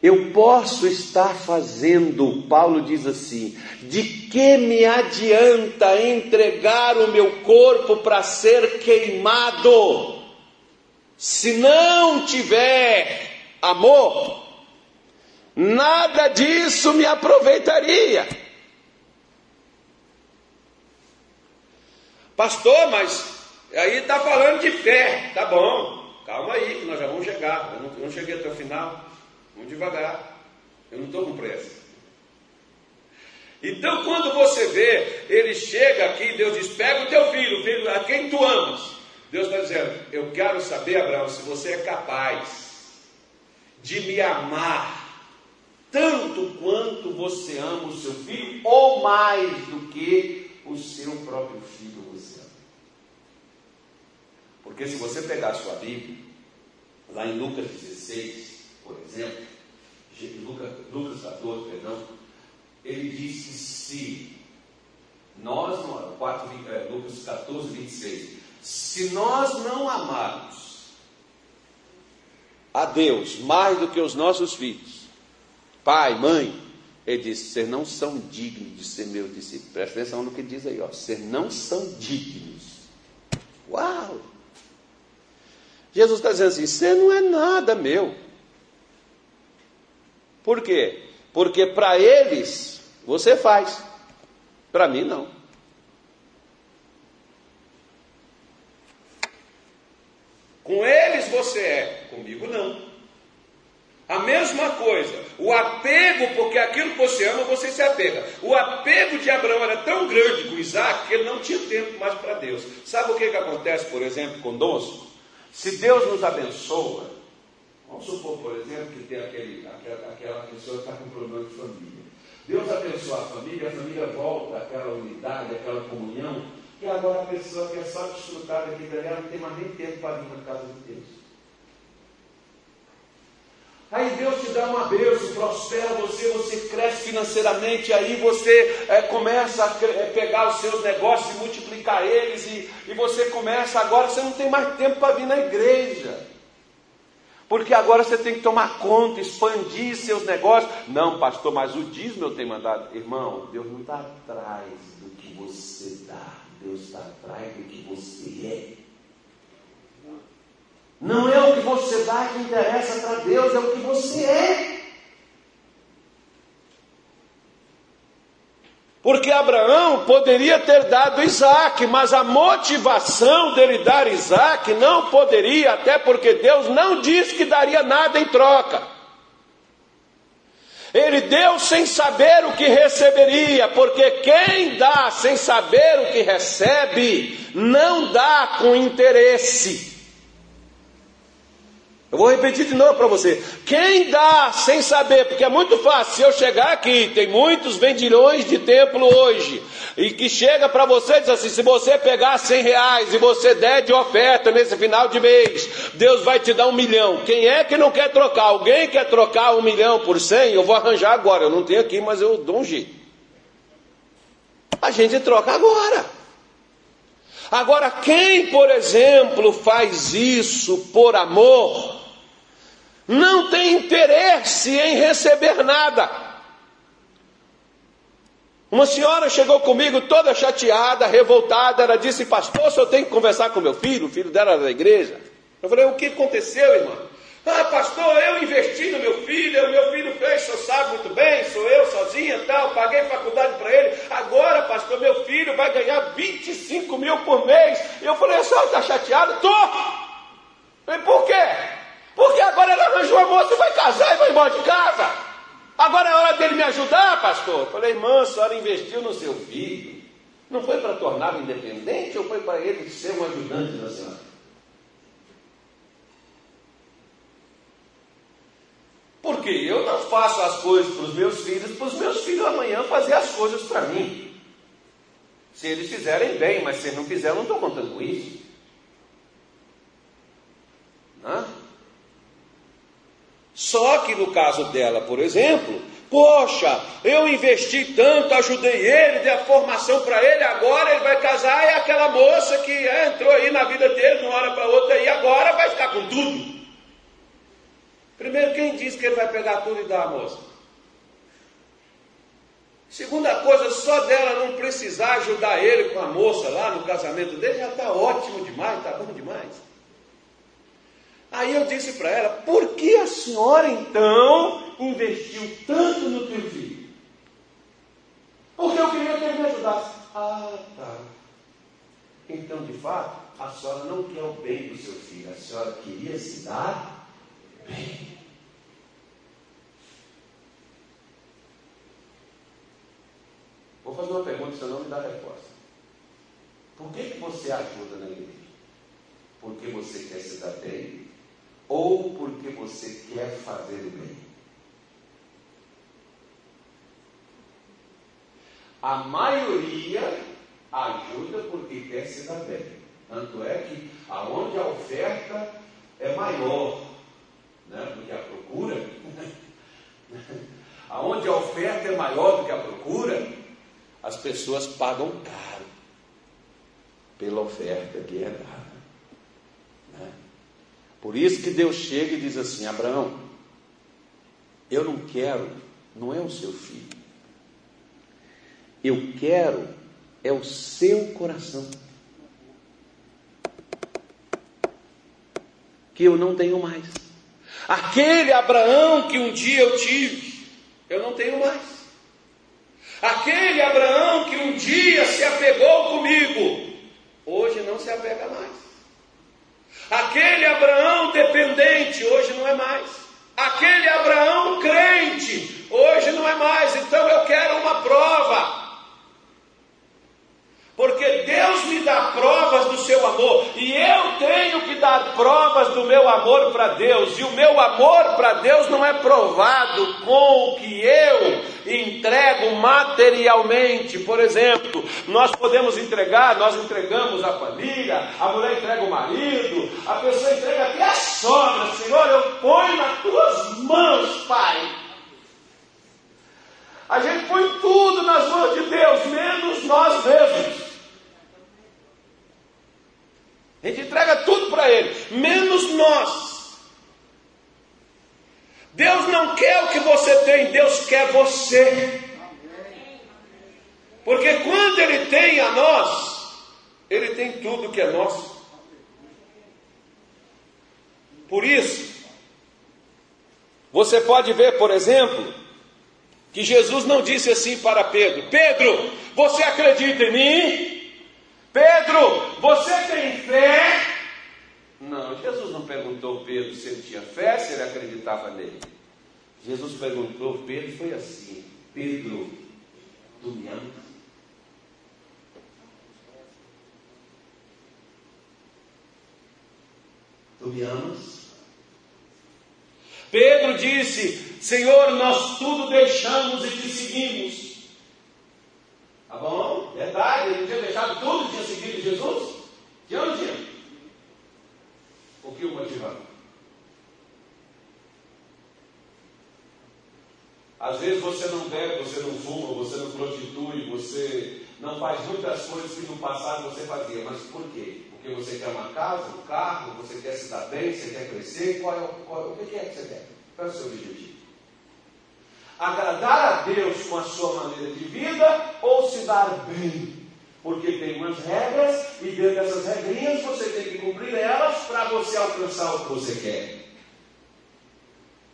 Eu posso estar fazendo, Paulo diz assim: de que me adianta entregar o meu corpo para ser queimado, se não tiver amor? Nada disso me aproveitaria. Pastor, mas aí está falando de fé, tá bom, calma aí, que nós já vamos chegar, eu não, eu não cheguei até o final. Vamos devagar. Eu não estou com pressa. Então, quando você vê, ele chega aqui, Deus diz: pega o teu filho, filho a quem tu amas. Deus está dizendo: eu quero saber, Abraão, se você é capaz de me amar tanto quanto você ama o seu filho, ou mais do que o seu próprio filho você ama. Porque se você pegar a sua Bíblia, lá em Lucas 16, por exemplo, Lucas, Lucas 14, perdão, ele diz que se nós, 4, é, Lucas 14, 26, se nós não amarmos a Deus mais do que os nossos filhos, pai, mãe, ele diz: vocês não são dignos de ser meu discípulo. Presta atenção no que diz aí, ó. Vocês não são dignos. Uau! Jesus está dizendo assim: você não é nada meu. Por quê? Porque para eles você faz, para mim não. Com eles você é, comigo não. A mesma coisa, o apego, porque aquilo que você ama, você se apega. O apego de Abraão era tão grande com Isaac que ele não tinha tempo mais para Deus. Sabe o que, que acontece, por exemplo, conosco? Se Deus nos abençoa, Vamos supor, por exemplo, que tem aquele, aquela, aquela pessoa que está com problema de família. Deus abençoa a família, a família volta àquela unidade, àquela comunhão, e agora a pessoa quer só desfrutar daqui dali, ela não tem mais nem tempo para vir na casa de Deus. Aí Deus te dá uma bênção, prospera você, você cresce financeiramente, aí você é, começa a é, pegar os seus negócios e multiplicar eles, e, e você começa, agora você não tem mais tempo para vir na igreja. Porque agora você tem que tomar conta, expandir seus negócios. Não, pastor, mas o dízimo eu tenho mandado. Irmão, Deus não está atrás do que você dá, Deus está atrás do que você é. Não é o que você dá que interessa para Deus, é o que você é. Porque Abraão poderia ter dado Isaac, mas a motivação dele dar Isaac não poderia, até porque Deus não disse que daria nada em troca. Ele deu sem saber o que receberia, porque quem dá sem saber o que recebe, não dá com interesse. Eu vou repetir de novo para você. Quem dá sem saber, porque é muito fácil. Se eu chegar aqui, tem muitos vendilhões de templo hoje, e que chega para você e diz assim: se você pegar 100 reais e você der de oferta nesse final de mês, Deus vai te dar um milhão. Quem é que não quer trocar? Alguém quer trocar um milhão por 100? Eu vou arranjar agora. Eu não tenho aqui, mas eu dou um jeito. A gente troca agora. Agora, quem, por exemplo, faz isso por amor, não tem interesse em receber nada. Uma senhora chegou comigo toda chateada, revoltada, ela disse, pastor, eu tenho que conversar com meu filho, o filho dela era da igreja. Eu falei, o que aconteceu, irmã? Ah, pastor, eu investi no meu filho, o meu filho fez, o senhor sabe muito bem, sou eu sozinha tal, paguei faculdade para ele. Agora, pastor, meu filho vai ganhar 25 mil por mês. Eu falei, a senhora está chateada? Estou! Por quê? Porque agora ela arranjou a moça e vai casar e vai embora de casa. Agora é hora dele me ajudar, pastor. Falei, irmã, a senhora investiu no seu filho. Não foi para torná-lo independente ou foi para ele ser um ajudante da senhora? Porque eu não faço as coisas para os meus filhos, para os meus filhos amanhã fazer as coisas para mim. Se eles fizerem bem, mas se não fizerem, eu não estou contando com isso. Não? Só que no caso dela, por exemplo, poxa, eu investi tanto, ajudei ele, dei a formação para ele, agora ele vai casar, é aquela moça que é, entrou aí na vida dele de uma hora para outra e agora vai ficar com tudo. Primeiro, quem disse que ele vai pegar tudo e dar à moça? Segunda coisa, só dela não precisar ajudar ele com a moça lá no casamento dele já está ótimo demais, está bom demais. Aí eu disse para ela: por que a senhora então investiu tanto no teu filho? Porque eu queria que ele me ajudasse. Ah, tá. Então, de fato, a senhora não quer o bem do seu filho, a senhora queria se dar bem. Vou fazer uma pergunta, você não me dá resposta. Por que, que você ajuda na igreja? Porque você quer se dar bem ou porque você quer fazer o bem. A maioria ajuda porque quer se dar bem. Tanto é que aonde a oferta é maior né, do que a procura, aonde a oferta é maior do que a procura, as pessoas pagam caro pela oferta que é dada. Por isso que Deus chega e diz assim: Abraão, eu não quero, não é o seu filho, eu quero é o seu coração. Que eu não tenho mais. Aquele Abraão que um dia eu tive, eu não tenho mais. Aquele Abraão que um dia se apegou comigo, hoje não se apega mais. Aquele Abraão dependente hoje não é mais. Aquele Abraão crente hoje não é mais. Então eu quero uma prova. Porque Deus me dá provas do seu amor e eu tenho que dar provas do meu amor para Deus, e o meu amor para Deus não é provado com o que eu entrego materialmente. Por exemplo, nós podemos entregar, nós entregamos a família, a mulher entrega o marido, a pessoa entrega até a sogra. Senhor, eu ponho nas tuas mãos, Pai. A gente põe tudo nas mãos de Deus, menos nós mesmos. A gente entrega tudo para Ele, menos nós. Deus não quer o que você tem, Deus quer você. Porque quando Ele tem a nós, Ele tem tudo que é nosso. Por isso, você pode ver, por exemplo, que Jesus não disse assim para Pedro: Pedro, você acredita em mim? Pedro, você tem fé? Não, Jesus não perguntou Pedro se ele tinha fé, se ele acreditava nele. Jesus perguntou, Pedro foi assim: Pedro, tu me amas? Tu me amas? Pedro disse: Senhor, nós tudo deixamos e te seguimos. Tá bom? Verdade, ele tinha deixado tudo, tinha seguido Jesus? Tinha ou não tinha? O que o motivava? Às vezes você não bebe, você não fuma, você não prostitui, você não faz muitas coisas que no passado você fazia. Mas por quê? Porque você quer uma casa, um carro, você quer se dar bem, você quer crescer. Qual é, qual, o que é que você quer? Qual é o seu objetivo? Agradar a Deus com a sua maneira de vida ou se dar bem. Porque tem umas regras e dentro dessas regrinhas você tem que cumprir elas para você alcançar o que você quer.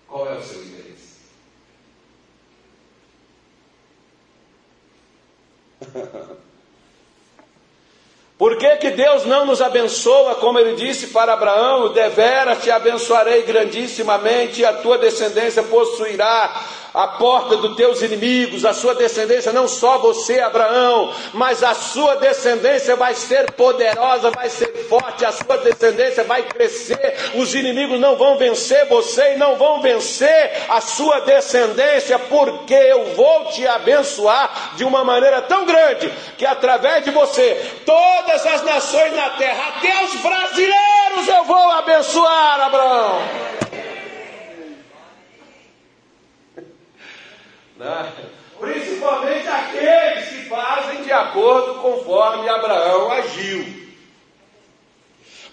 Qual é o seu interesse? Por que, que Deus não nos abençoa, como ele disse para Abraão: Deveras te abençoarei grandissimamente, e a tua descendência possuirá a porta dos teus inimigos, a sua descendência, não só você, Abraão, mas a sua descendência vai ser poderosa, vai ser forte, a sua descendência vai crescer, os inimigos não vão vencer você e não vão vencer a sua descendência, porque eu vou te abençoar de uma maneira tão grande que através de você, todas as nações na terra, até os brasileiros eu vou abençoar, Abraão. Né? Principalmente aqueles que fazem de acordo conforme Abraão agiu.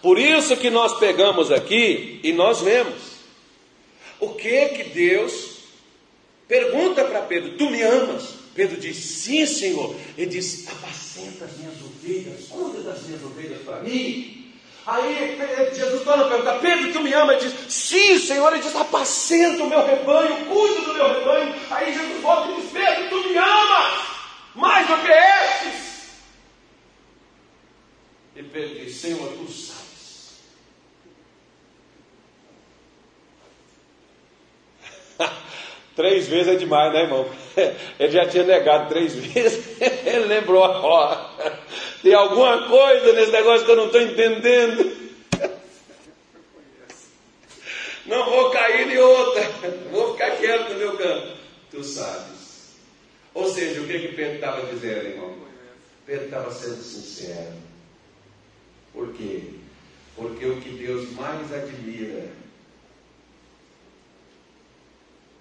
Por isso que nós pegamos aqui e nós vemos o que que Deus pergunta para Pedro: Tu me amas? Pedro diz: Sim, Senhor. Ele diz: Apacenta as minhas ovelhas, cuida das minhas ovelhas para mim. Aí Jesus torna a perguntar: Pedro, tu me ama? Diz: Sim, Senhor. Ele diz: Apacenta o meu rebanho, cuida do meu rebanho. Aí Jesus volta e diz: Pedro, tu me amas mais do que estes. E Pedro diz: Senhor, tu sabes. três vezes é demais, né, irmão? Ele já tinha negado três vezes. Ele lembrou: Ó, tem alguma coisa nesse negócio que eu não estou entendendo. Não vou cair em outra. Vou ficar quieto no meu canto. Tu sabes. Ou seja, o que, que Pedro estava dizendo, irmão? Pedro estava sendo sincero. Por quê? Porque o que Deus mais admira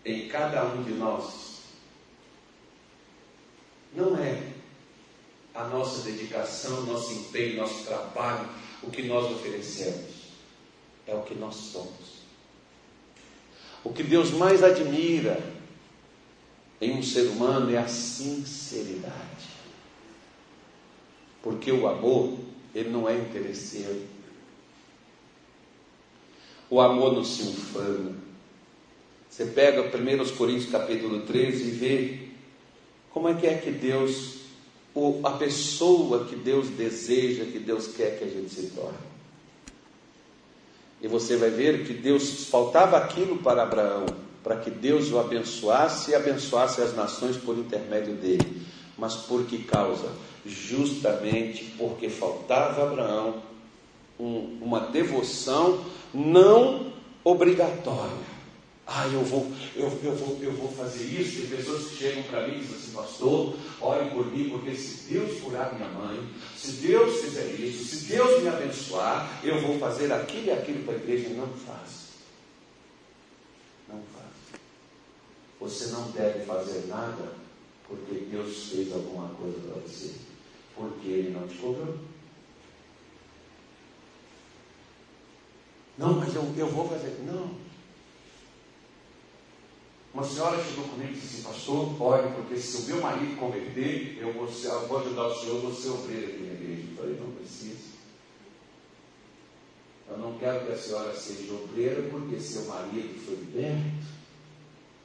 em cada um de nós não é a nossa dedicação, nosso empenho, nosso trabalho, o que nós oferecemos. É o que nós somos. O que Deus mais admira em um ser humano é a sinceridade. Porque o amor, ele não é interesseiro. O amor não se ufana. Você pega 1 Coríntios capítulo 13 e vê como é que é que Deus a pessoa que Deus deseja, que Deus quer que a gente se torne. E você vai ver que Deus faltava aquilo para Abraão, para que Deus o abençoasse e abençoasse as nações por intermédio dele. Mas por que causa? Justamente porque faltava a Abraão um, uma devoção não obrigatória. Ah, eu vou, eu, eu, vou, eu vou fazer isso. Tem pessoas que chegam para mim e dizem assim, pastor, ore por mim, porque se Deus curar minha mãe, se Deus fizer isso, se Deus me abençoar, eu vou fazer aquilo e aquilo para a igreja. Não faz. Não faz. Você não deve fazer nada porque Deus fez alguma coisa para você. Porque Ele não te cobrou. Não, mas eu, eu vou fazer. Não. Uma senhora chegou comigo e disse assim, pastor, olha, porque se o meu marido converter, eu vou, eu vou ajudar o senhor, vou ser obreiro aqui na igreja. Eu falei, não precisa. Eu não quero que a senhora seja obreira porque seu marido foi liberto,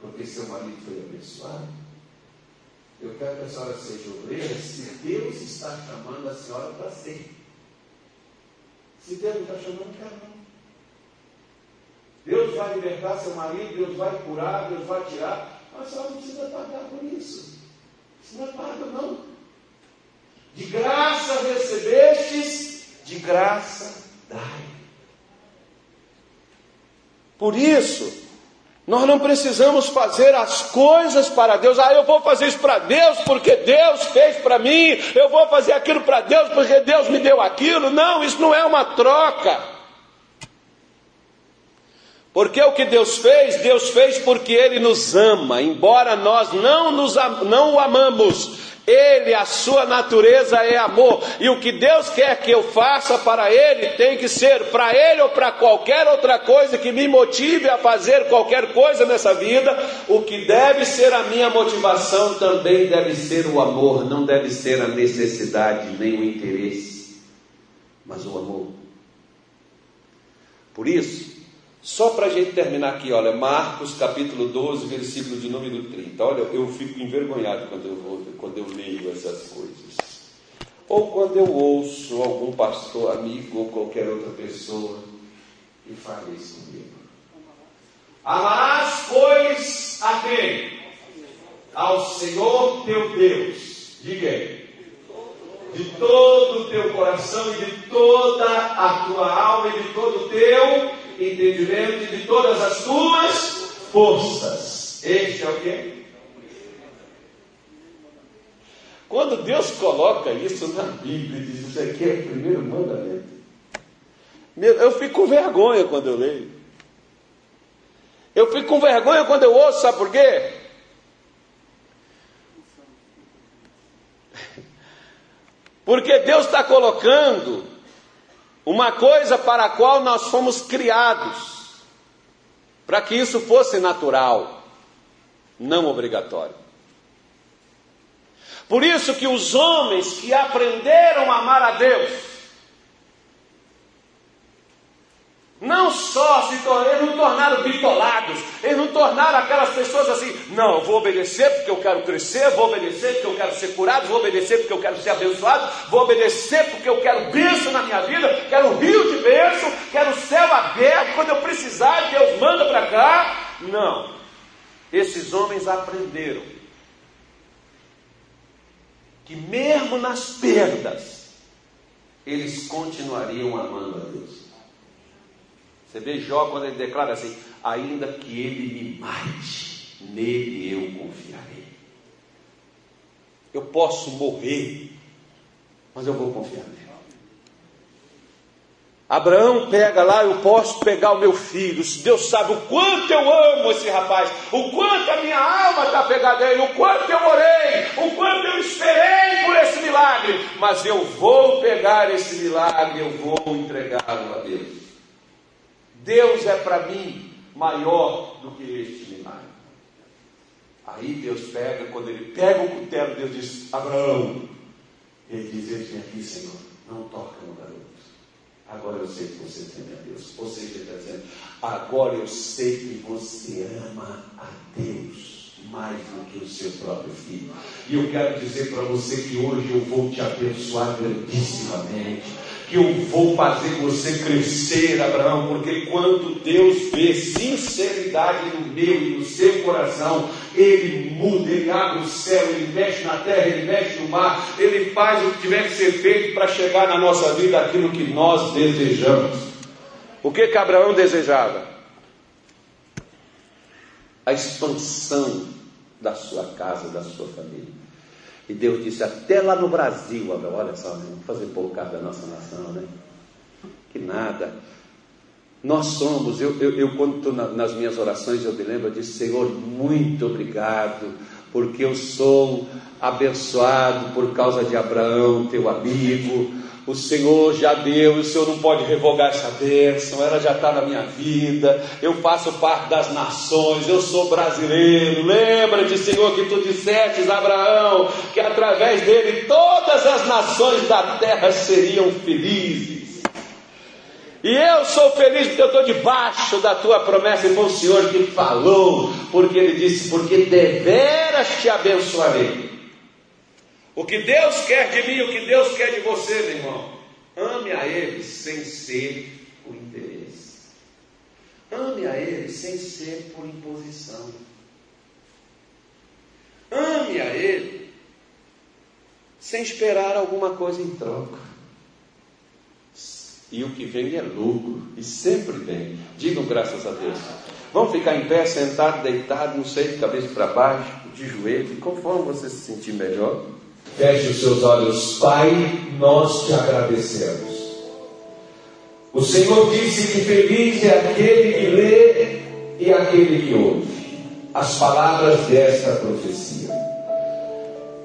porque seu marido foi abençoado. Eu quero que a senhora seja obreira se Deus está chamando a senhora para ser. Se Deus não está chamando, quero não. Deus vai libertar seu marido, Deus vai curar, Deus vai tirar. Mas só não precisa pagar por isso. Isso não é pago, não. De graça recebestes, de graça dai. Por isso, nós não precisamos fazer as coisas para Deus. Ah, eu vou fazer isso para Deus porque Deus fez para mim. Eu vou fazer aquilo para Deus porque Deus me deu aquilo. Não, isso não é uma troca. Porque o que Deus fez, Deus fez porque Ele nos ama, embora nós não, nos, não o amamos. Ele, a sua natureza é amor, e o que Deus quer que eu faça para Ele tem que ser para Ele ou para qualquer outra coisa que me motive a fazer qualquer coisa nessa vida. O que deve ser a minha motivação também deve ser o amor, não deve ser a necessidade nem o interesse, mas o amor. Por isso, só para a gente terminar aqui, olha, Marcos capítulo 12, versículo de número 30. Olha, eu fico envergonhado quando eu, vou, quando eu leio essas coisas. Ou quando eu ouço algum pastor, amigo ou qualquer outra pessoa que fale isso comigo. Amarás, pois, a quem? Ao Senhor teu Deus. Diga aí. De todo o teu coração e de toda a tua alma e de todo o teu entendimento de todas as tuas forças. Este é o que? Quando Deus coloca isso na Bíblia, diz isso aqui é o primeiro mandamento. Eu fico com vergonha quando eu leio. Eu fico com vergonha quando eu ouço, sabe por quê? Porque Deus está colocando uma coisa para a qual nós fomos criados, para que isso fosse natural, não obrigatório. Por isso que os homens que aprenderam a amar a Deus, Não só se tornaram, eles não tornaram bitolados, eles não tornaram aquelas pessoas assim, não, vou obedecer porque eu quero crescer, vou obedecer porque eu quero ser curado, vou obedecer porque eu quero ser abençoado, vou obedecer porque eu quero bênção na minha vida, quero um rio de bênção, quero o céu aberto, quando eu precisar, Deus manda para cá. Não, esses homens aprenderam que mesmo nas perdas, eles continuariam amando a Deus. Você vê Jó quando ele declara assim: ainda que ele me mate, nele eu confiarei. Eu posso morrer, mas eu vou confiar nele. Abraão pega lá, eu posso pegar o meu filho. Deus sabe o quanto eu amo esse rapaz, o quanto a minha alma está pegada a ele, o quanto eu orei, o quanto eu esperei por esse milagre. Mas eu vou pegar esse milagre, eu vou entregá-lo a Deus. Deus é para mim maior do que este milagre. Aí Deus pega, quando ele pega o cutelo, Deus diz: Abraão, ele diz: Eis-me aqui, Senhor, não toca no garoto. Agora eu sei que você teme a Deus. Ou seja, ele está dizendo: Agora eu sei que você ama a Deus mais do que o seu próprio filho. E eu quero dizer para você que hoje eu vou te abençoar grandissimamente que eu vou fazer você crescer, Abraão, porque quando Deus vê sinceridade no meu e no seu coração, Ele muda, Ele abre o céu, Ele mexe na terra, Ele mexe no mar, Ele faz o que tiver que ser feito para chegar na nossa vida aquilo que nós desejamos. O que, que Abraão desejava? A expansão da sua casa, da sua família. E Deus disse, até lá no Brasil, Abel, olha só, né? vamos fazer pouco caso da nossa nação, né? Que nada. Nós somos, eu, eu, eu quando estou na, nas minhas orações, eu me lembro, eu disse, Senhor, muito obrigado, porque eu sou abençoado por causa de Abraão, teu amigo, o Senhor já deu, o Senhor não pode revogar essa bênção, ela já está na minha vida, eu faço parte das nações, eu sou brasileiro. Lembra-te, Senhor, que tu dissestes a Abraão que através dele todas as nações da terra seriam felizes. E eu sou feliz porque eu estou debaixo da tua promessa, e foi o Senhor que falou, porque ele disse: Porque deveras te abençoarei o que Deus quer de mim, o que Deus quer de você, meu irmão, ame a Ele sem ser por interesse. Ame a Ele sem ser por imposição. Ame a Ele sem esperar alguma coisa em troca. E o que vem é lucro, e sempre vem. Digam graças a Deus. Vamos ficar em pé, sentado, deitado, não sei, de cabeça para baixo, de joelho, conforme você se sentir melhor. Feche os seus olhos, Pai, nós te agradecemos. O Senhor disse que feliz é aquele que lê e aquele que ouve as palavras desta profecia.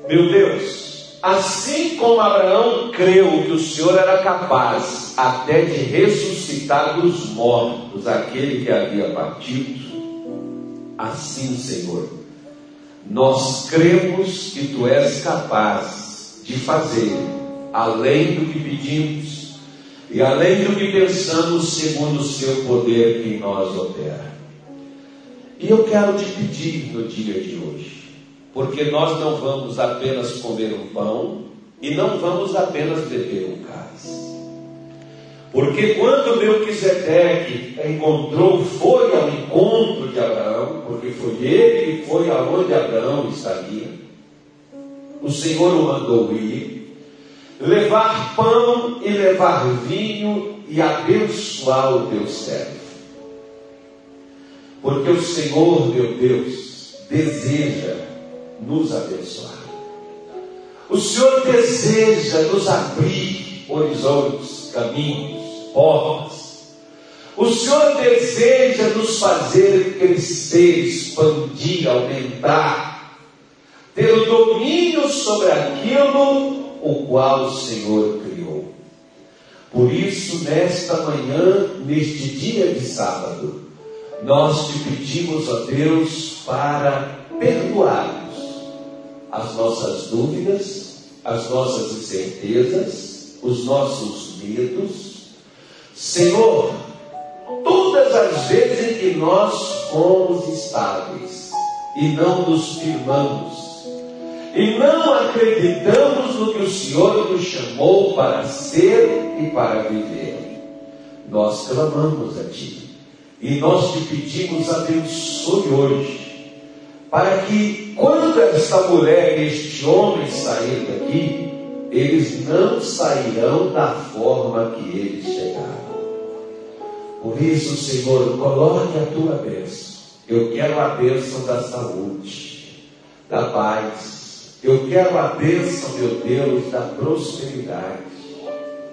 Meu Deus, assim como Abraão creu que o Senhor era capaz até de ressuscitar dos mortos aquele que havia partido, assim, Senhor, nós cremos que tu és capaz de fazer além do que pedimos e além do que pensamos, segundo o seu poder que em nós opera. E eu quero te pedir no dia de hoje, porque nós não vamos apenas comer um pão e não vamos apenas beber um cálice. Porque quando Melquisedeque encontrou, foi ao encontro de Abraão, porque foi ele que foi aonde Abraão estaria, o Senhor o mandou ir, levar pão e levar vinho e abençoar o teu servo. Porque o Senhor, meu Deus, deseja nos abençoar. O Senhor deseja nos abrir horizontes, caminhos portas. O Senhor deseja nos fazer crescer, expandir, aumentar, ter o domínio sobre aquilo o qual o Senhor criou. Por isso, nesta manhã, neste dia de sábado, nós te pedimos a Deus para perdoarmos as nossas dúvidas, as nossas incertezas, os nossos medos, Senhor, todas as vezes em que nós fomos estáveis e não nos firmamos, e não acreditamos no que o Senhor nos chamou para ser e para viver, nós clamamos a Ti e nós te pedimos abençoe hoje, para que quando esta mulher e este homem sair daqui, eles não sairão da forma que eles chegaram. Por isso, Senhor, coloque a tua bênção. Eu quero a bênção da saúde, da paz. Eu quero a bênção, meu Deus, da prosperidade.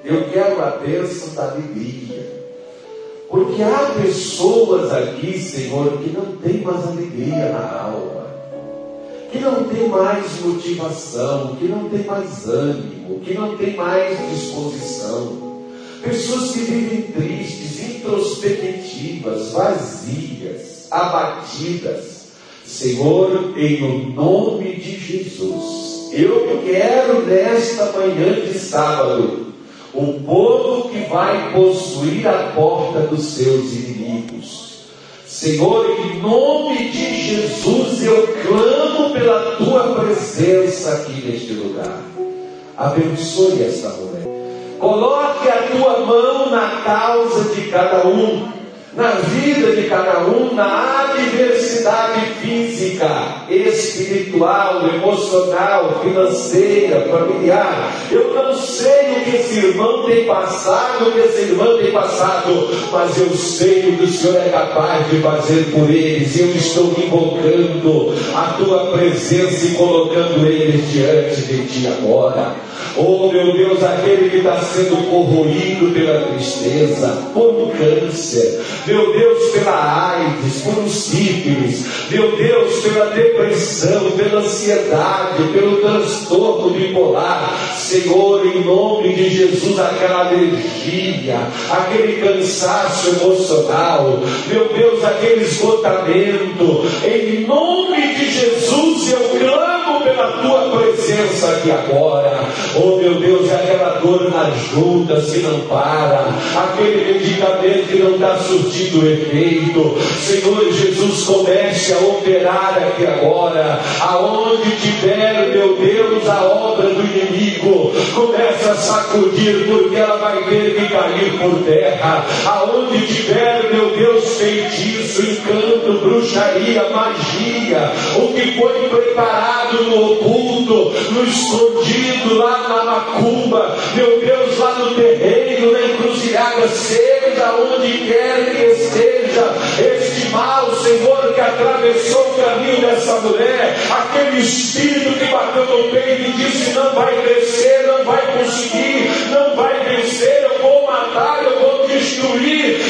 Eu quero a bênção da alegria. Porque há pessoas aqui, Senhor, que não tem mais alegria na alma, que não tem mais motivação, que não tem mais ânimo, que não tem mais disposição pessoas que vivem tristes, introspectivas, vazias, abatidas. Senhor, em o nome de Jesus, eu quero nesta manhã de sábado o povo que vai possuir a porta dos seus inimigos. Senhor, em nome de Jesus, eu clamo pela tua presença aqui neste lugar. Abençoe esta mulher Coloque a tua mão na causa de cada um na vida de cada um, na adversidade física, espiritual, emocional, financeira, familiar. Eu não sei o que esse irmão tem passado, o que essa irmã tem passado, mas eu sei o que o Senhor é capaz de fazer por eles. Eu estou invocando a tua presença e colocando eles diante de ti agora. Oh meu Deus, aquele que está sendo corroído pela tristeza, por um câncer, meu Deus, pela AIDS, por um sífilis, meu Deus, pela depressão, pela ansiedade, pelo transtorno bipolar, Senhor, em nome de Jesus, aquela alergia, aquele cansaço emocional, meu Deus, aquele esgotamento, em nome de Jesus, tua presença aqui agora. Oh meu Deus, aquela dor na junta se não para, aquele medicamento que não está surtindo efeito. Senhor Jesus, comece a operar aqui agora, aonde tiver, meu Deus, a obra do inimigo, começa a sacudir, porque ela vai ter que cair por terra. Aonde tiver, encanto, bruxaria, magia, o que foi preparado no oculto, no escondido, lá na macumba, meu Deus, lá no terreiro, na encruzilhada, seja onde quer que esteja, este mal, Senhor, que atravessou o caminho dessa mulher, aquele espírito que bateu no peito e disse: não vai crescer, não vai conseguir, não vai vencer, eu vou matar, eu vou destruir,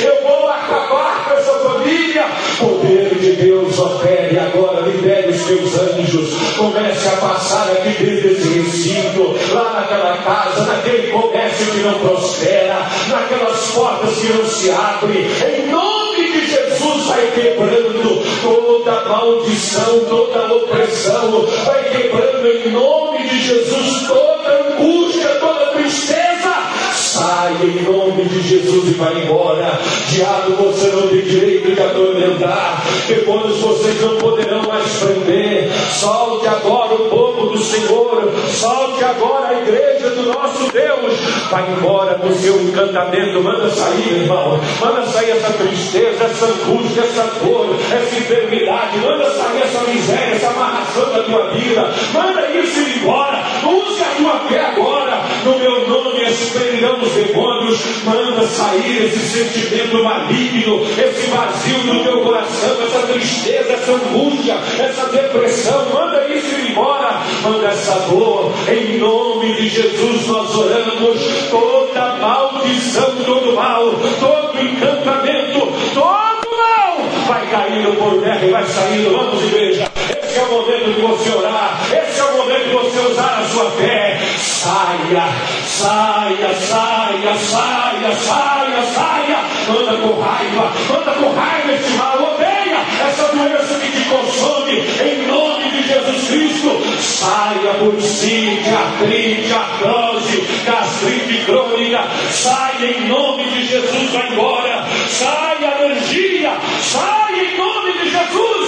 Poder de Deus opere agora, libere os teus anjos, comece a passar aqui dentro desse recinto, lá naquela casa, naquele comércio que não prospera, naquelas portas que não se abrem, em nome de Jesus vai quebrando toda maldição, toda opressão, vai quebrando em nome de Jesus toda Em nome de Jesus e vai embora. Diabo, você não tem direito de atormentar. Demônios, vocês não poderão mais prender. Solte agora o povo do Senhor. Solte agora a igreja do nosso Deus. Vai embora do seu encantamento. Manda sair, irmão. Manda sair essa tristeza, essa angústia, essa dor, essa enfermidade. Manda sair essa miséria, essa amarração da tua vida. Manda isso ir embora. Use a tua fé agora. Expelirão os demônios. Manda sair esse sentimento maligno, esse vazio do teu coração, essa tristeza, essa angústia, essa depressão. Manda isso ir embora. Manda essa dor. Em nome de Jesus nós oramos. Toda maldição, todo mal, todo encantamento, todo mal vai caindo por terra e vai saindo. Vamos, igreja. É o momento de você orar. Esse é o momento de você usar a sua fé. Saia, saia, saia, saia, saia, saia. Manda com raiva, manda com raiva esse mal. Odeia essa doença que te consome. Em nome de Jesus Cristo, saia si, artrite, artrose, gastrite crônica. Saia em nome de Jesus, vai embora. Saia alergia, saia em nome de Jesus.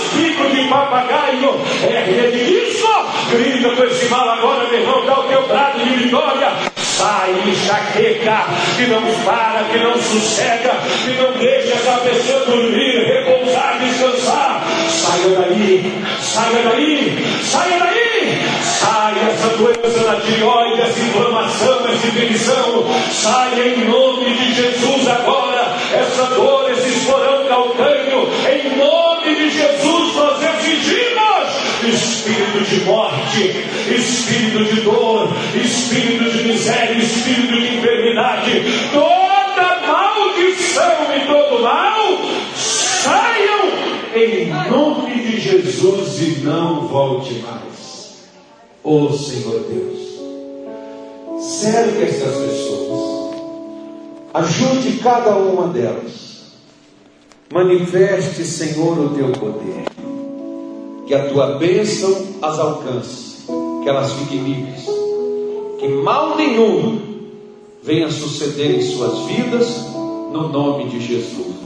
Papagaio, é rede disso. Grita com esse mal agora, meu irmão, dá o teu brado de vitória. Sai enxaqueca, que não para, que não sossega, que não deixa essa pessoa dormir, repousar, descansar. Saia daí, saia daí, saia daí, saia essa doença da tireoide, essa inflamação, essa infecção. Saia em nome de Jesus agora, espírito de morte, espírito de dor, espírito de miséria, espírito de enfermidade, toda maldição e todo mal saiam em nome de Jesus e não volte mais. Oh Senhor Deus, serve estas pessoas, ajude cada uma delas, manifeste, Senhor, o teu poder que a tua bênção as alcance, que elas fiquem livres, que mal nenhum venha suceder em suas vidas, no nome de Jesus.